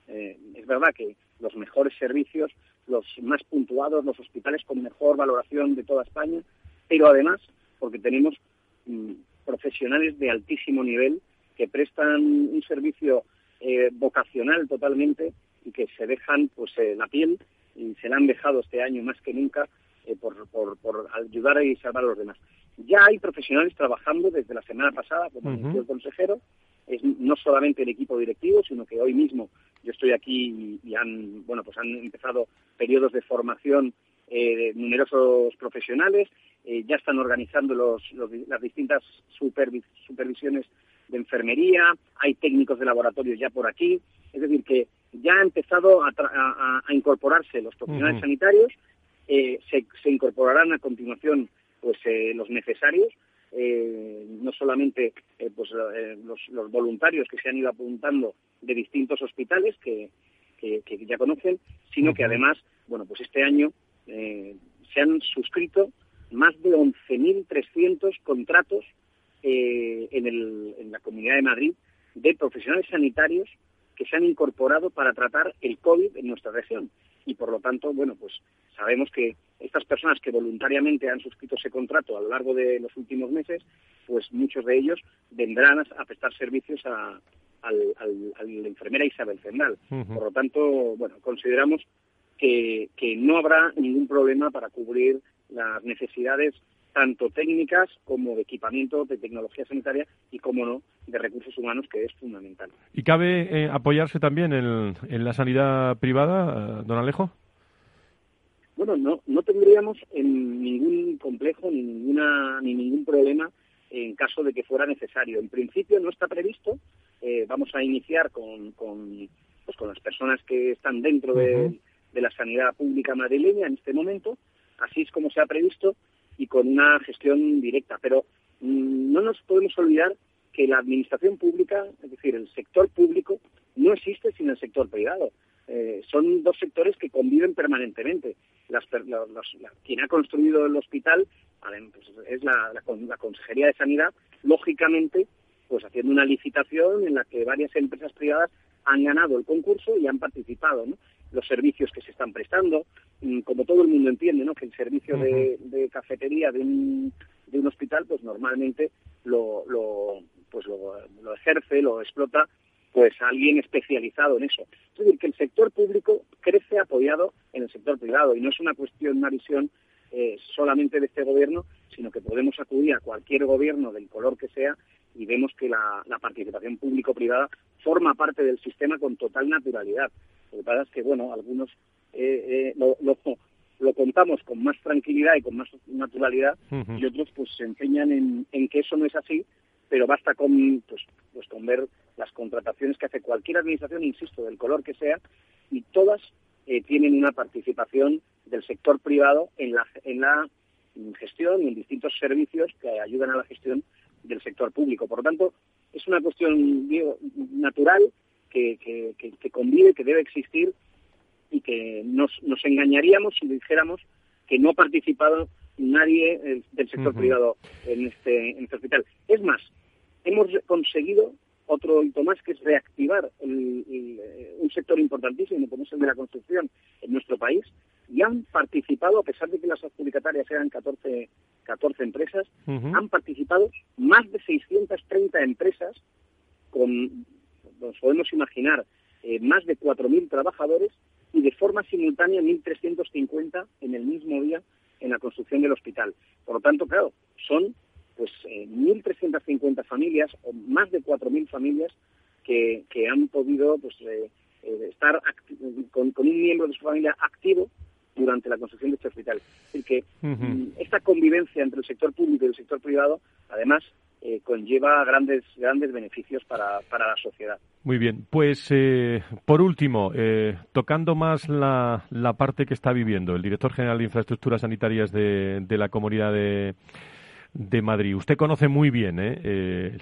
[SPEAKER 12] eh, es verdad que los mejores servicios, los más puntuados, los hospitales con mejor valoración de toda España, pero además porque tenemos mm, profesionales de altísimo nivel que prestan un servicio eh, vocacional totalmente y que se dejan pues eh, la piel y se la han dejado este año más que nunca eh, por, por, ayudar y salvar a los demás. Ya hay profesionales trabajando desde la semana pasada, como uh el consejero, es no solamente el equipo directivo, sino que hoy mismo yo estoy aquí y, han, bueno, pues han empezado periodos de formación de numerosos profesionales, ya están organizando los, las distintas supervisiones de enfermería, hay técnicos de laboratorio ya por aquí, es decir, que ya ha empezado a, incorporarse los profesionales sanitarios, eh, se, incorporarán a continuación pues eh, los necesarios, eh, no solamente pues los, voluntarios que se han ido apuntando de distintos hospitales que, que, ya conocen, sino que además, bueno, pues este año se han suscrito más de 11.300 contratos eh, en, el, en la Comunidad de Madrid de profesionales sanitarios que se han incorporado para tratar el COVID en nuestra región. Y por lo tanto, bueno, pues sabemos que estas personas que voluntariamente han suscrito ese contrato a lo largo de los últimos meses, pues muchos de ellos vendrán a prestar servicios a, la enfermera Isabel Zendal. Por lo tanto, bueno, consideramos que, que no habrá ningún problema para cubrir las necesidades tanto técnicas como de equipamiento, de tecnología sanitaria y, como no, de recursos humanos, que es fundamental.
[SPEAKER 2] ¿Y cabe eh, apoyarse también en, en, la sanidad privada, don Alejo?
[SPEAKER 12] Bueno, no, no tendríamos en ningún complejo ni, ninguna, ni ningún problema en caso de que fuera necesario. En principio no está previsto. Eh, vamos a iniciar con, con, pues con las personas que están dentro de, de la sanidad pública madrileña en este momento. Así es como se ha previsto y con una gestión directa. Pero mm, no nos podemos olvidar que la administración pública, es decir, el sector público, no existe sin el sector privado. Eh, son dos sectores que conviven permanentemente. Las, quien ha construido el hospital pues, es la, la, Consejería de Sanidad, lógicamente, pues haciendo una licitación en la que varias empresas privadas han ganado el concurso y han participado. ¿no? Los servicios que se están prestando. Mm, como todo el mundo entiende, ¿no? Que el servicio de, cafetería de un, de un hospital, pues normalmente lo, lo pues lo, ejerce, lo explota, pues alguien especializado en eso. Es decir, que el sector público crece apoyado en el sector privado y no es una cuestión, una visión eh, solamente de este gobierno, sino que podemos acudir a cualquier gobierno del color que sea y vemos que la, la participación público-privada forma parte del sistema con total naturalidad. Lo que pasa es que, bueno, algunos eh, eh, lo, lo, contamos con más tranquilidad y con más naturalidad y otros pues se empeñan en, en, que eso no es así, pero basta con, pues, pues con ver las contrataciones que hace cualquier administración, insisto, del color que sea, y todas eh, tienen una participación del sector privado en la, en la gestión y en distintos servicios que ayudan a la gestión del sector público. Por lo tanto, es una cuestión natural que, que, convive, que debe existir y que nos, nos engañaríamos si dijéramos que no ha participado nadie eh, del sector privado en este, en este hospital. Es más, hemos conseguido otro hito más que es reactivar eh, un sector importantísimo como es el de la construcción en nuestro país y han participado, a pesar de que las adjudicatarias eran 14, 14 empresas, han participado más de 630 empresas con nos podemos imaginar eh, más de 4.000 trabajadores y de forma simultánea 1.350 en el mismo día en la construcción del hospital. Por lo tanto, claro, son pues 1.350 eh, familias o más de 4.000 familias que, que, han podido pues eh, estar con, un miembro de su familia activo durante la construcción de este hospital. Es decir, que mm, esta convivencia entre el sector público y el sector privado, además, eh, conlleva grandes grandes beneficios para, para la sociedad.
[SPEAKER 2] Muy bien, pues eh, por último, eh, tocando más la, la parte que está viviendo el director general de Infraestructuras Sanitarias de, de la Comunidad de, de Madrid. Usted conoce muy bien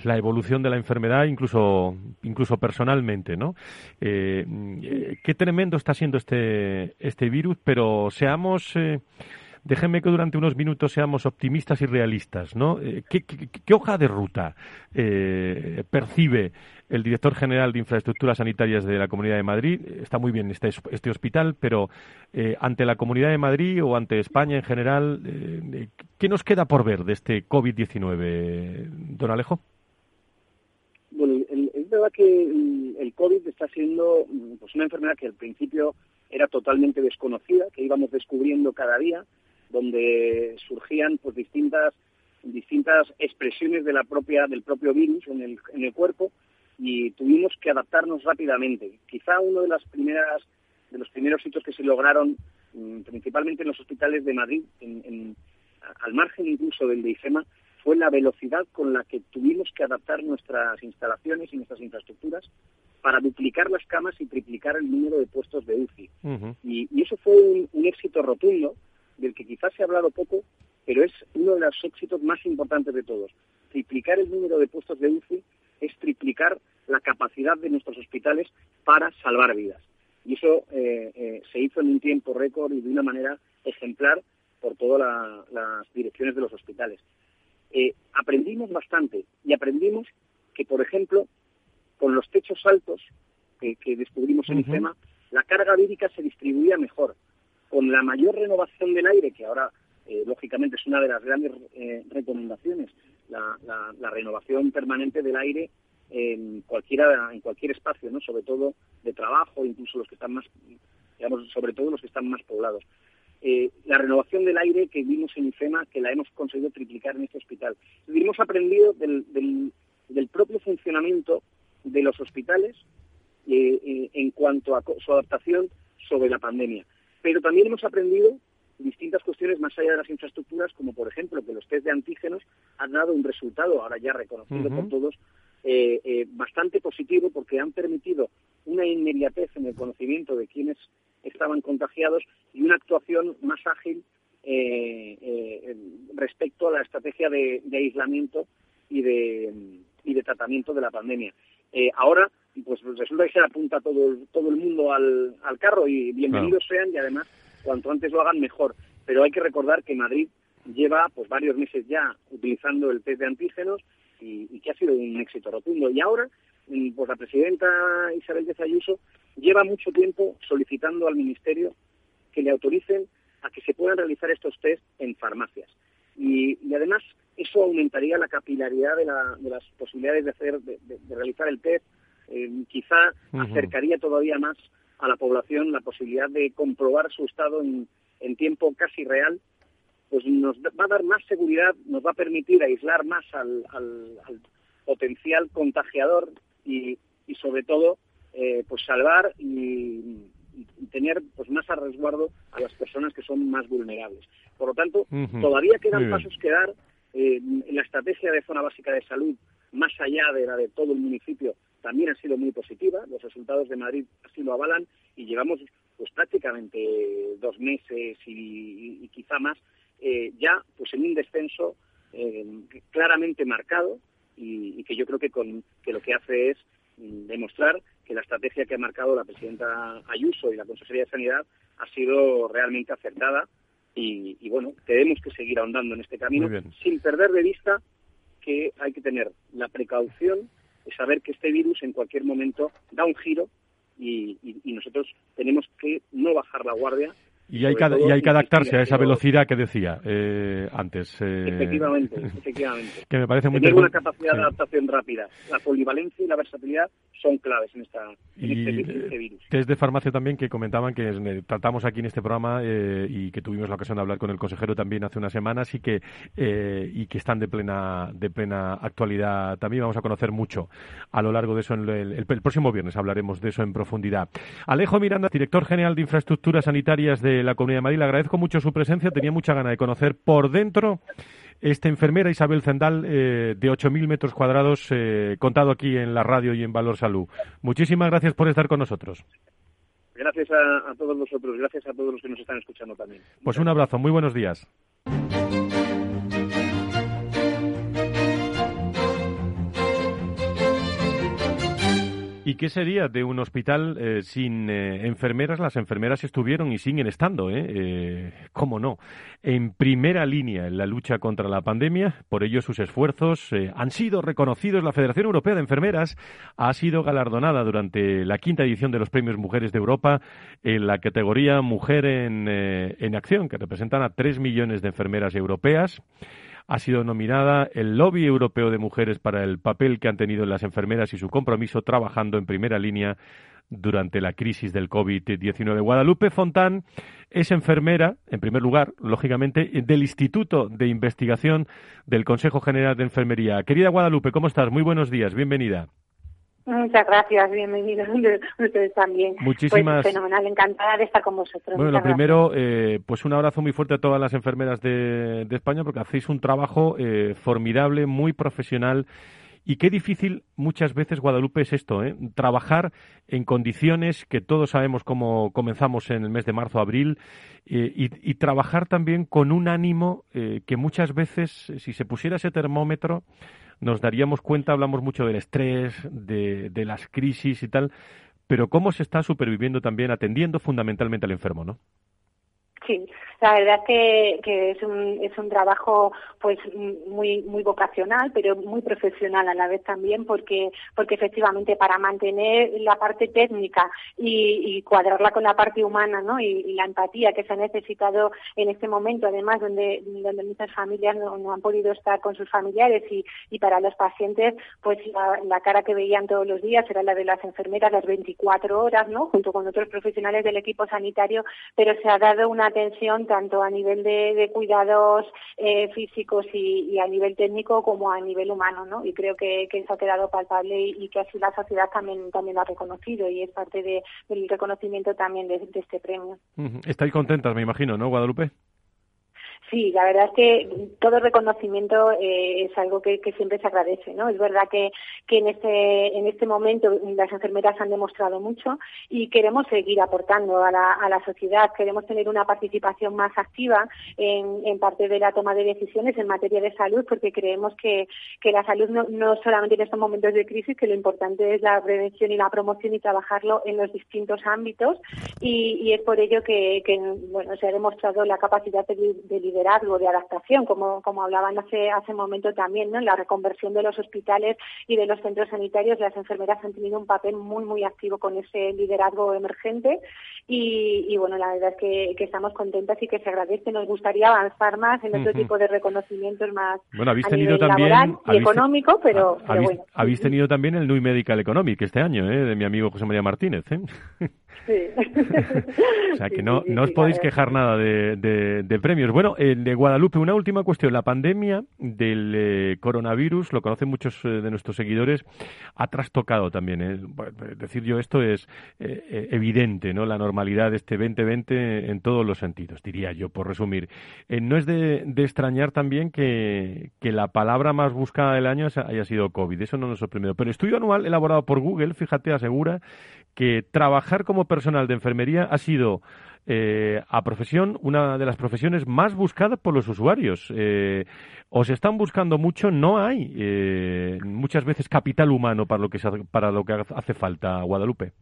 [SPEAKER 2] la evolución de la enfermedad, incluso, incluso personalmente, ¿no? qué tremendo está siendo este, este virus, pero seamos déjenme que durante unos minutos seamos optimistas y realistas, ¿no? Eh, ¿Qué, hoja de ruta eh, percibe el director general de Infraestructuras Sanitarias de la Comunidad de Madrid? Está muy bien este, este hospital, pero eh, ante la Comunidad de Madrid o ante España en general, ¿qué nos queda por ver de este COVID-19, don Alejo?
[SPEAKER 12] Bueno, es verdad que el COVID está siendo pues, una enfermedad que al principio era totalmente desconocida, que íbamos descubriendo cada día, donde surgían pues distintas distintas expresiones de la propia del propio virus en el, en el cuerpo y tuvimos que adaptarnos rápidamente. Quizá uno de las primeras de los primeros sitios que se lograron mm, principalmente en los hospitales de Madrid, en, al margen incluso del de IFEMA, fue la velocidad con la que tuvimos que adaptar nuestras instalaciones y nuestras infraestructuras para duplicar las camas y triplicar el número de puestos de UCI. y, eso fue un éxito rotundo del que quizás se ha hablado poco, pero es uno de los éxitos más importantes de todos. Triplicar el número de puestos de UCI es triplicar la capacidad de nuestros hospitales para salvar vidas. Y eso se hizo en un tiempo récord y de una manera ejemplar por todas las direcciones de los hospitales. aprendimos bastante y aprendimos que, por ejemplo, con los techos altos que, descubrimos en IFEMA, la carga vírica se distribuía mejor. Con la mayor renovación del aire, que ahora eh, lógicamente es una de las grandes eh, recomendaciones, la, renovación permanente del aire en cualquiera en cualquier espacio, no, sobre todo de trabajo, incluso los que están más, digamos, sobre todo los que están más poblados. Eh, la renovación del aire que vimos en IFEMA, que la hemos conseguido triplicar en este hospital. hemos aprendido del, propio funcionamiento de los hospitales en cuanto a su adaptación sobre la pandemia. Pero también hemos aprendido distintas cuestiones más allá de las infraestructuras, como por ejemplo que los test de antígenos han dado un resultado, ahora ya reconocido por todos, eh, eh, bastante positivo porque han permitido una inmediatez en el conocimiento de quienes estaban contagiados y una actuación más ágil respecto a la estrategia de, aislamiento y de, y de tratamiento de la pandemia. ahora pues resulta que se apunta todo, todo el mundo al, carro y bienvenidos sean y además cuanto antes lo hagan mejor. Pero hay que recordar que Madrid lleva pues varios meses ya utilizando el test de antígenos y, que ha sido un éxito rotundo. Y ahora, mm, pues la presidenta Isabel de Ayuso lleva mucho tiempo solicitando al Ministerio que le autoricen a que se puedan realizar estos test en farmacias. Y, además eso aumentaría la capilaridad de, las posibilidades de hacer de realizar el test eh, quizá acercaría todavía más a la población la posibilidad de comprobar su estado en, tiempo casi real, pues nos va a dar más seguridad, nos va a permitir aislar más al, potencial contagiador y, sobre todo eh, pues salvar y, tener pues más a resguardo a las personas que son más vulnerables. Por lo tanto, todavía quedan pasos que dar eh, en la estrategia de zona básica de salud, más allá de la de todo el municipio, también ha sido muy positiva. Los resultados de Madrid así lo avalan y llevamos pues prácticamente dos meses y, quizá más eh, ya pues en un descenso eh, claramente marcado y, que yo creo que, con, que lo que hace es mm, demostrar que la estrategia que ha marcado la presidenta Ayuso y la Consejería de Sanidad ha sido realmente acertada y, y bueno, tenemos que seguir ahondando en este camino sin perder de vista que hay que tener la precaución saber que este virus en cualquier momento da un giro y, nosotros tenemos que no bajar la guardia
[SPEAKER 2] y hay, que, y hay que adaptarse a esa velocidad que decía eh, antes.
[SPEAKER 12] Eh, efectivamente, efectivamente.
[SPEAKER 2] Que me parece muy
[SPEAKER 12] Tener una capacidad de adaptación rápida. La polivalencia y la versatilidad son claves en, esta, este, este, virus.
[SPEAKER 2] Test de farmacia también que comentaban que eh, tratamos aquí en este programa eh, y que tuvimos la ocasión de hablar con el consejero también hace unas semanas y que eh, y que están de plena de plena actualidad también vamos a conocer mucho a lo largo de eso el, el, próximo viernes hablaremos de eso en profundidad Alejo Miranda director general de infraestructuras sanitarias de la Comunidad de Madrid le agradezco mucho su presencia tenía mucha gana de conocer por dentro esta enfermera Isabel Zendal eh, de 8.000 metros cuadrados eh, contado aquí en la radio y en Valor Salud. Muchísimas gracias por estar con nosotros.
[SPEAKER 12] Gracias a, a todos vosotros, gracias a todos los que nos están escuchando también.
[SPEAKER 2] Pues un abrazo, muy buenos días. ¿Y qué sería de un hospital eh, sin eh, enfermeras? Las enfermeras estuvieron y siguen estando, ¿eh? ¿eh? ¿Cómo no? En primera línea en la lucha contra la pandemia. Por ello, sus esfuerzos han sido reconocidos. La Federación Europea de Enfermeras ha sido galardonada durante la quinta edición de los Premios Mujeres de Europa en la categoría Mujer en, en Acción, que representan a tres millones de enfermeras europeas ha sido nominada el Lobby Europeo de Mujeres para el papel que han tenido las enfermeras y su compromiso trabajando en primera línea durante la crisis del COVID-19. Guadalupe Fontán es enfermera, en primer lugar, lógicamente, del Instituto de Investigación del Consejo General de Enfermería. Querida Guadalupe, ¿cómo estás? Muy buenos días, bienvenida.
[SPEAKER 13] Muchas gracias, bienvenidos ustedes también.
[SPEAKER 2] Muchísimas.
[SPEAKER 13] Pues fenomenal, encantada de estar con vosotros.
[SPEAKER 2] Bueno, lo primero, eh, pues un abrazo muy fuerte a todas las enfermeras de, España porque hacéis un trabajo eh, formidable, muy profesional. Y qué difícil muchas veces, Guadalupe, es esto, ¿eh? trabajar en condiciones que todos sabemos cómo comenzamos en el mes de marzo, abril, eh, y, y, trabajar también con un ánimo que muchas veces, si se pusiera ese termómetro, nos daríamos cuenta, hablamos mucho del estrés, de, las crisis y tal, pero cómo se está superviviendo también, atendiendo fundamentalmente al enfermo, ¿no?
[SPEAKER 13] Sí, la verdad que, es, un, es un trabajo pues muy muy vocacional, pero muy profesional a la vez también, porque porque efectivamente para mantener la parte técnica y, cuadrarla con la parte humana, ¿no? Y, la empatía que se ha necesitado en este momento, además donde donde muchas familias no, han podido estar con sus familiares y, y para los pacientes, pues la, la, cara que veían todos los días era la de las enfermeras las 24 horas, ¿no? Junto con otros profesionales del equipo sanitario, pero se ha dado una atención tanto a nivel de, cuidados eh, físicos y, a nivel técnico como a nivel humano, ¿no? Y creo que, eso ha quedado palpable y, que así la sociedad también también lo ha reconocido y es parte del reconocimiento también de, de este premio.
[SPEAKER 2] Estáis contentas, me imagino, ¿no, Guadalupe?
[SPEAKER 13] Sí, la verdad es que todo reconocimiento eh, es algo que, siempre se agradece, ¿no? Es verdad que, que en este en este momento las enfermeras han demostrado mucho y queremos seguir aportando a la, a la sociedad, queremos tener una participación más activa en, en, parte de la toma de decisiones en materia de salud, porque creemos que, que la salud no, no solamente en estos momentos de crisis, que lo importante es la prevención y la promoción y trabajarlo en los distintos ámbitos y, es por ello que, bueno se ha demostrado la capacidad de, de liderazgo, de adaptación, como, como hablaban hace, hace un momento también, ¿no? En la reconversión de los hospitales y de los centros sanitarios, las enfermeras han tenido un papel muy, muy activo con ese liderazgo emergente y, bueno, la verdad es que, estamos contentas y que se agradece. Nos gustaría avanzar más en otro tipo de reconocimientos más
[SPEAKER 2] bueno, habéis tenido también,
[SPEAKER 13] y económico, pero,
[SPEAKER 2] habéis,
[SPEAKER 13] bueno.
[SPEAKER 2] Habéis tenido también el New Medical Economic este año, ¿eh? de mi amigo José María Martínez. ¿eh? o sea que no, no os podéis quejar nada de, de, premios. Bueno, eh, de Guadalupe, una última cuestión. La pandemia del eh, coronavirus, lo conocen muchos eh, de nuestros seguidores, ha trastocado también. decir yo esto es evidente, ¿no? La normalidad de este 2020 en todos los sentidos, diría yo, por resumir. no es de, de extrañar también que, que, la palabra más buscada del año haya sido COVID. Eso no nos sorprendió. Pero el estudio anual elaborado por Google, fíjate, asegura que trabajar como personal de enfermería ha sido eh, a profesión una de las profesiones más buscadas por los usuarios. Eh, os están buscando mucho, no hay eh, muchas veces capital humano para lo que para lo que hace falta Guadalupe.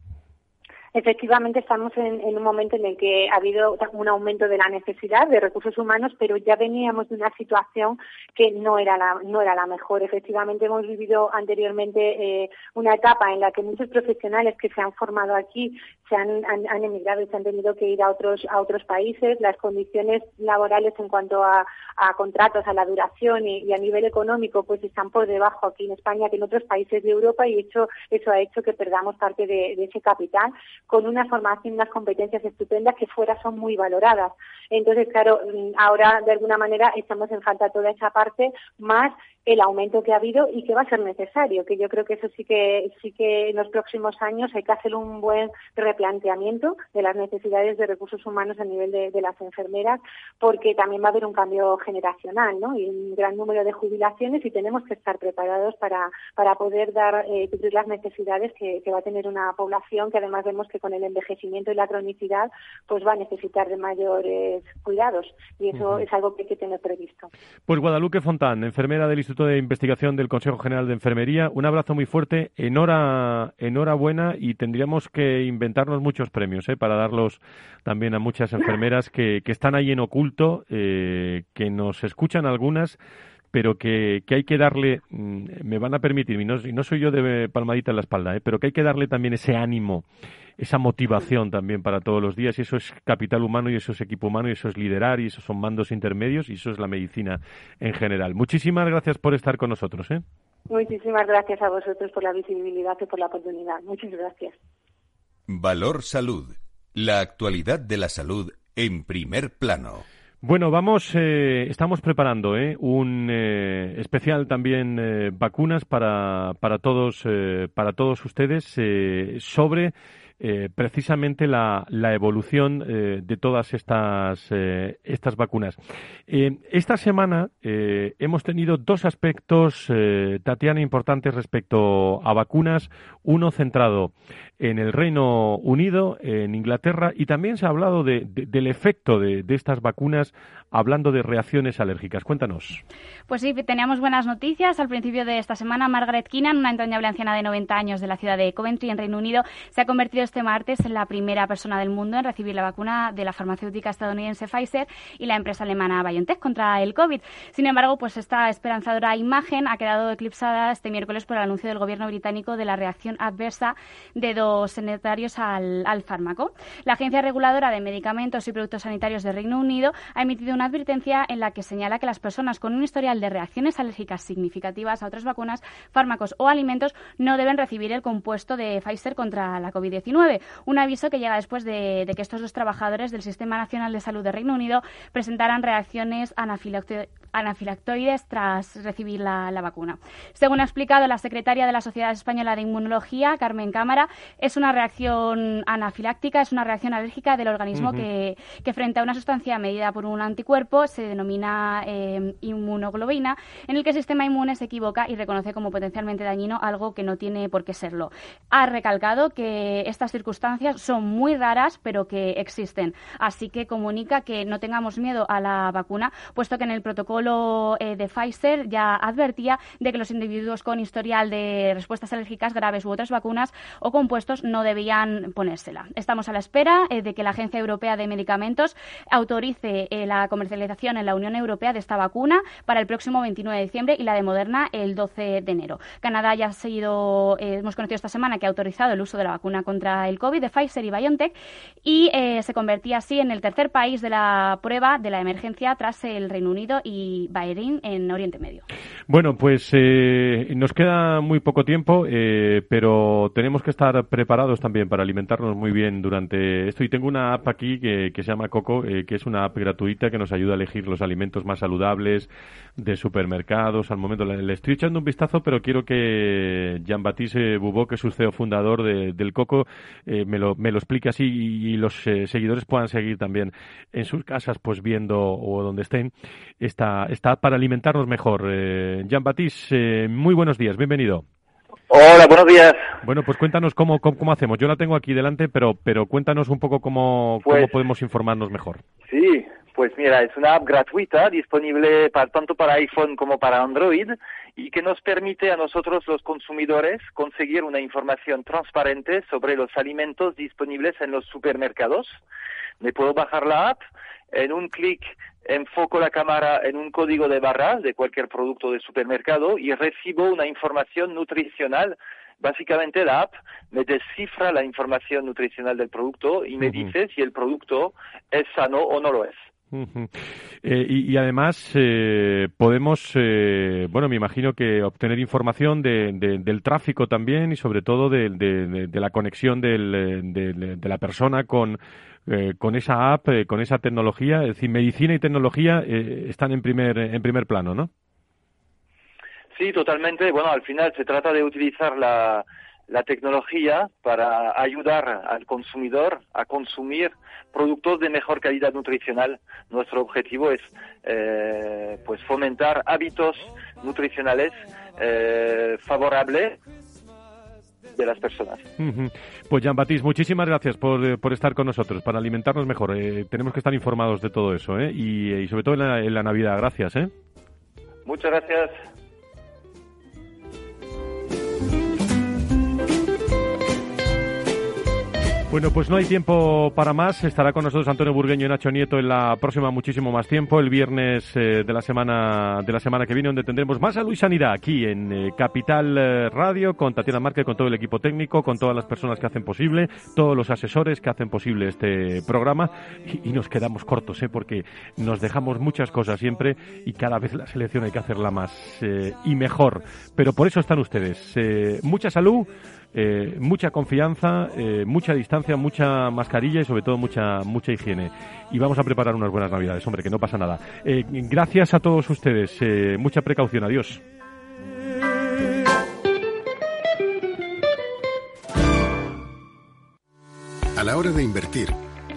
[SPEAKER 13] Efectivamente, estamos en, un momento en el que ha habido un aumento de la necesidad de recursos humanos, pero ya veníamos de una situación que no era la, no era la mejor. Efectivamente, hemos vivido anteriormente eh, una etapa en la que muchos profesionales que se han formado aquí se han, han, emigrado y se han tenido que ir a otros, a otros países. Las condiciones laborales en cuanto a, contratos, a la duración y, a nivel económico, pues están por debajo aquí en España que en otros países de Europa y eso, eso ha hecho que perdamos parte de ese capital con una formación unas competencias estupendas que fuera son muy valoradas. Entonces, claro, mm, ahora de alguna manera estamos en falta toda esa parte, más el aumento que ha habido y que va a ser necesario, que yo creo que eso sí que sí que en los próximos años hay que hacer un buen replanteamiento de las necesidades de recursos humanos a nivel de, las enfermeras, porque también va a haber un cambio generacional, ¿no? Y un gran número de jubilaciones y tenemos que estar preparados para, para poder dar eh, cubrir las necesidades que, va a tener una población que además vemos que con el envejecimiento y la cronicidad pues va a necesitar de mayores cuidados y eso es algo que hay que tener previsto.
[SPEAKER 2] Pues Guadalupe Fontán, enfermera del Instituto de Investigación del Consejo General de Enfermería. Un abrazo muy fuerte, enhorabuena y tendríamos que inventarnos muchos premios ¿eh? para darlos también a muchas enfermeras que, que están ahí en oculto, eh, que nos escuchan algunas pero que, que, hay que darle, mm, me van a permitir, y no, no soy yo de palmadita en la espalda, ¿eh? pero que hay que darle también ese ánimo, esa motivación también para todos los días, y eso es capital humano, y eso es equipo humano, y eso es liderar, y eso son mandos intermedios, y eso es la medicina en general. Muchísimas gracias por estar con nosotros. ¿eh?
[SPEAKER 13] Muchísimas gracias a vosotros por la visibilidad y por la oportunidad. Muchas gracias.
[SPEAKER 1] Valor Salud. La actualidad de la salud en primer plano.
[SPEAKER 2] Bueno, vamos, eh, estamos preparando eh, un eh, especial también eh, vacunas para, para todos para todos ustedes sobre eh, precisamente la, evolución eh, de todas estas, eh, estas vacunas. esta semana hemos tenido dos aspectos, Tatiana, importantes respecto a vacunas. Uno centrado en el Reino Unido, en Inglaterra, y también se ha hablado de, del efecto de, estas vacunas hablando de reacciones alérgicas. Cuéntanos.
[SPEAKER 11] Pues sí, teníamos buenas noticias. Al principio de esta semana, Margaret Keenan, una entrañable anciana de 90 años de la ciudad de Coventry, en Reino Unido, se ha convertido este martes en la primera persona del mundo en recibir la vacuna de la farmacéutica estadounidense Pfizer y la empresa alemana BioNTech contra el COVID. Sin embargo, pues esta esperanzadora imagen ha quedado eclipsada este miércoles por el anuncio del gobierno británico de la reacción adversa de dos sanitarios al, al fármaco. La Agencia Reguladora de Medicamentos y Productos Sanitarios de Reino Unido ha emitido una advertencia en la que señala que las personas con un historial de reacciones alérgicas significativas a otras vacunas, fármacos o alimentos no deben recibir el compuesto de Pfizer contra la COVID-19. Un aviso que llega después de, que estos dos trabajadores del Sistema Nacional de Salud de Reino Unido presentaran reacciones anafilactoides tras recibir la, vacuna. Según ha explicado la secretaria de la Sociedad Española de Inmunología, Carmen Cámara, es una reacción anafiláctica, es una reacción alérgica del organismo que, que, frente a una sustancia medida por un anticuerpo se denomina eh, inmunoglobina, en el que el sistema inmune se equivoca y reconoce como potencialmente dañino algo que no tiene por qué serlo. Ha recalcado que estas circunstancias son muy raras, pero que existen. Así que comunica que no tengamos miedo a la vacuna, puesto que en el protocolo eh, de Pfizer ya advertía de que los individuos con historial de respuestas alérgicas graves u otras vacunas o compuestos no debían ponérsela. Estamos a la espera eh, de que la Agencia Europea de Medicamentos autorice eh, la comercialización en la Unión Europea de esta vacuna para el próximo 29 de diciembre y la de Moderna el 12 de enero. Canadá ya ha seguido, hemos conocido esta semana que ha autorizado el uso de la vacuna contra el COVID de Pfizer y BioNTech y se convertía así en el tercer país de la prueba de la emergencia tras el Reino Unido y Bahrein en Oriente Medio.
[SPEAKER 2] Bueno, pues eh, nos queda muy poco tiempo, eh, pero tenemos que estar preparados también para alimentarnos muy bien durante esto. Y tengo una app aquí que, se llama Coco, eh, que es una app gratuita que nos ayuda a elegir los alimentos más saludables de supermercados. Al momento le, estoy echando un vistazo, pero quiero que Jean-Baptiste Bubó, que es su CEO fundador del Coco, me, lo, me lo explique así y, los seguidores puedan seguir también en sus casas, pues viendo o donde estén esta, esta para alimentarnos mejor. Eh, Jean Baptiste, eh, muy buenos días, bienvenido.
[SPEAKER 14] Hola, buenos días.
[SPEAKER 2] Bueno, pues cuéntanos cómo, cómo, hacemos. Yo la tengo aquí delante, pero, pero cuéntanos un poco cómo, cómo pues podemos informarnos mejor.
[SPEAKER 14] Sí, pues mira, es una app gratuita disponible para, tanto para iPhone como para Android y que nos permite a nosotros los consumidores conseguir una información transparente sobre los alimentos disponibles en los supermercados. Me puedo bajar la app, en un clic enfoco la cámara en un código de barras de cualquier producto de supermercado y recibo una información nutricional. Básicamente la app me descifra la información nutricional del producto y me dice si el producto es sano o no lo es.
[SPEAKER 2] Eh, y, además eh, podemos, eh, bueno, me imagino que obtener información del tráfico también y sobre todo de, la conexión de, la persona con, con esa app, con esa tecnología. Es decir, medicina y tecnología están en primer, en primer plano, ¿no?
[SPEAKER 14] Sí, totalmente. Bueno, al final se trata de utilizar la, la tecnología para ayudar al consumidor a consumir productos de mejor calidad nutricional. Nuestro objetivo es eh, pues fomentar hábitos nutricionales eh, favorables de las personas.
[SPEAKER 2] Pues Jean Baptiste, muchísimas gracias por, por, estar con nosotros, para alimentarnos mejor. Eh, tenemos que estar informados de todo eso ¿eh? y, sobre todo en la, en la Navidad. Gracias. ¿eh?
[SPEAKER 14] Muchas gracias.
[SPEAKER 2] Bueno, pues no hay tiempo para más. Estará con nosotros Antonio Burgueño y Nacho Nieto en la próxima muchísimo más tiempo, el viernes eh, de la semana de la semana que viene, donde tendremos más salud y sanidad aquí en eh, Capital eh, Radio con Tatiana Márquez, con todo el equipo técnico, con todas las personas que hacen posible, todos los asesores que hacen posible este programa y, nos quedamos cortos, ¿eh? porque nos dejamos muchas cosas siempre y cada vez la selección hay que hacerla más y mejor. Pero por eso están ustedes. mucha salud. Eh, mucha confianza, eh, mucha distancia, mucha mascarilla y sobre todo mucha, mucha higiene. Y vamos a preparar unas buenas navidades, hombre, que no pasa nada. Eh, gracias a todos ustedes. mucha precaución. Adiós.
[SPEAKER 15] A la hora de invertir,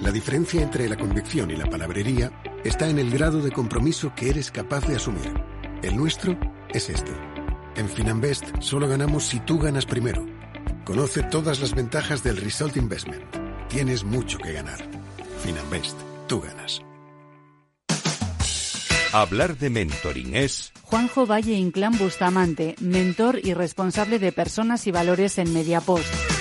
[SPEAKER 15] la diferencia entre la convicción y la palabrería está en el grado de compromiso que eres capaz de asumir. El nuestro es este. En Finanbest solo ganamos si tú ganas primero. Conoce todas las ventajas del Result Investment. Tienes mucho que ganar. Finanbest, tú ganas.
[SPEAKER 1] Hablar de mentoring es
[SPEAKER 16] Juanjo Valle Inclán Bustamante, mentor y responsable de personas y valores en Mediapost.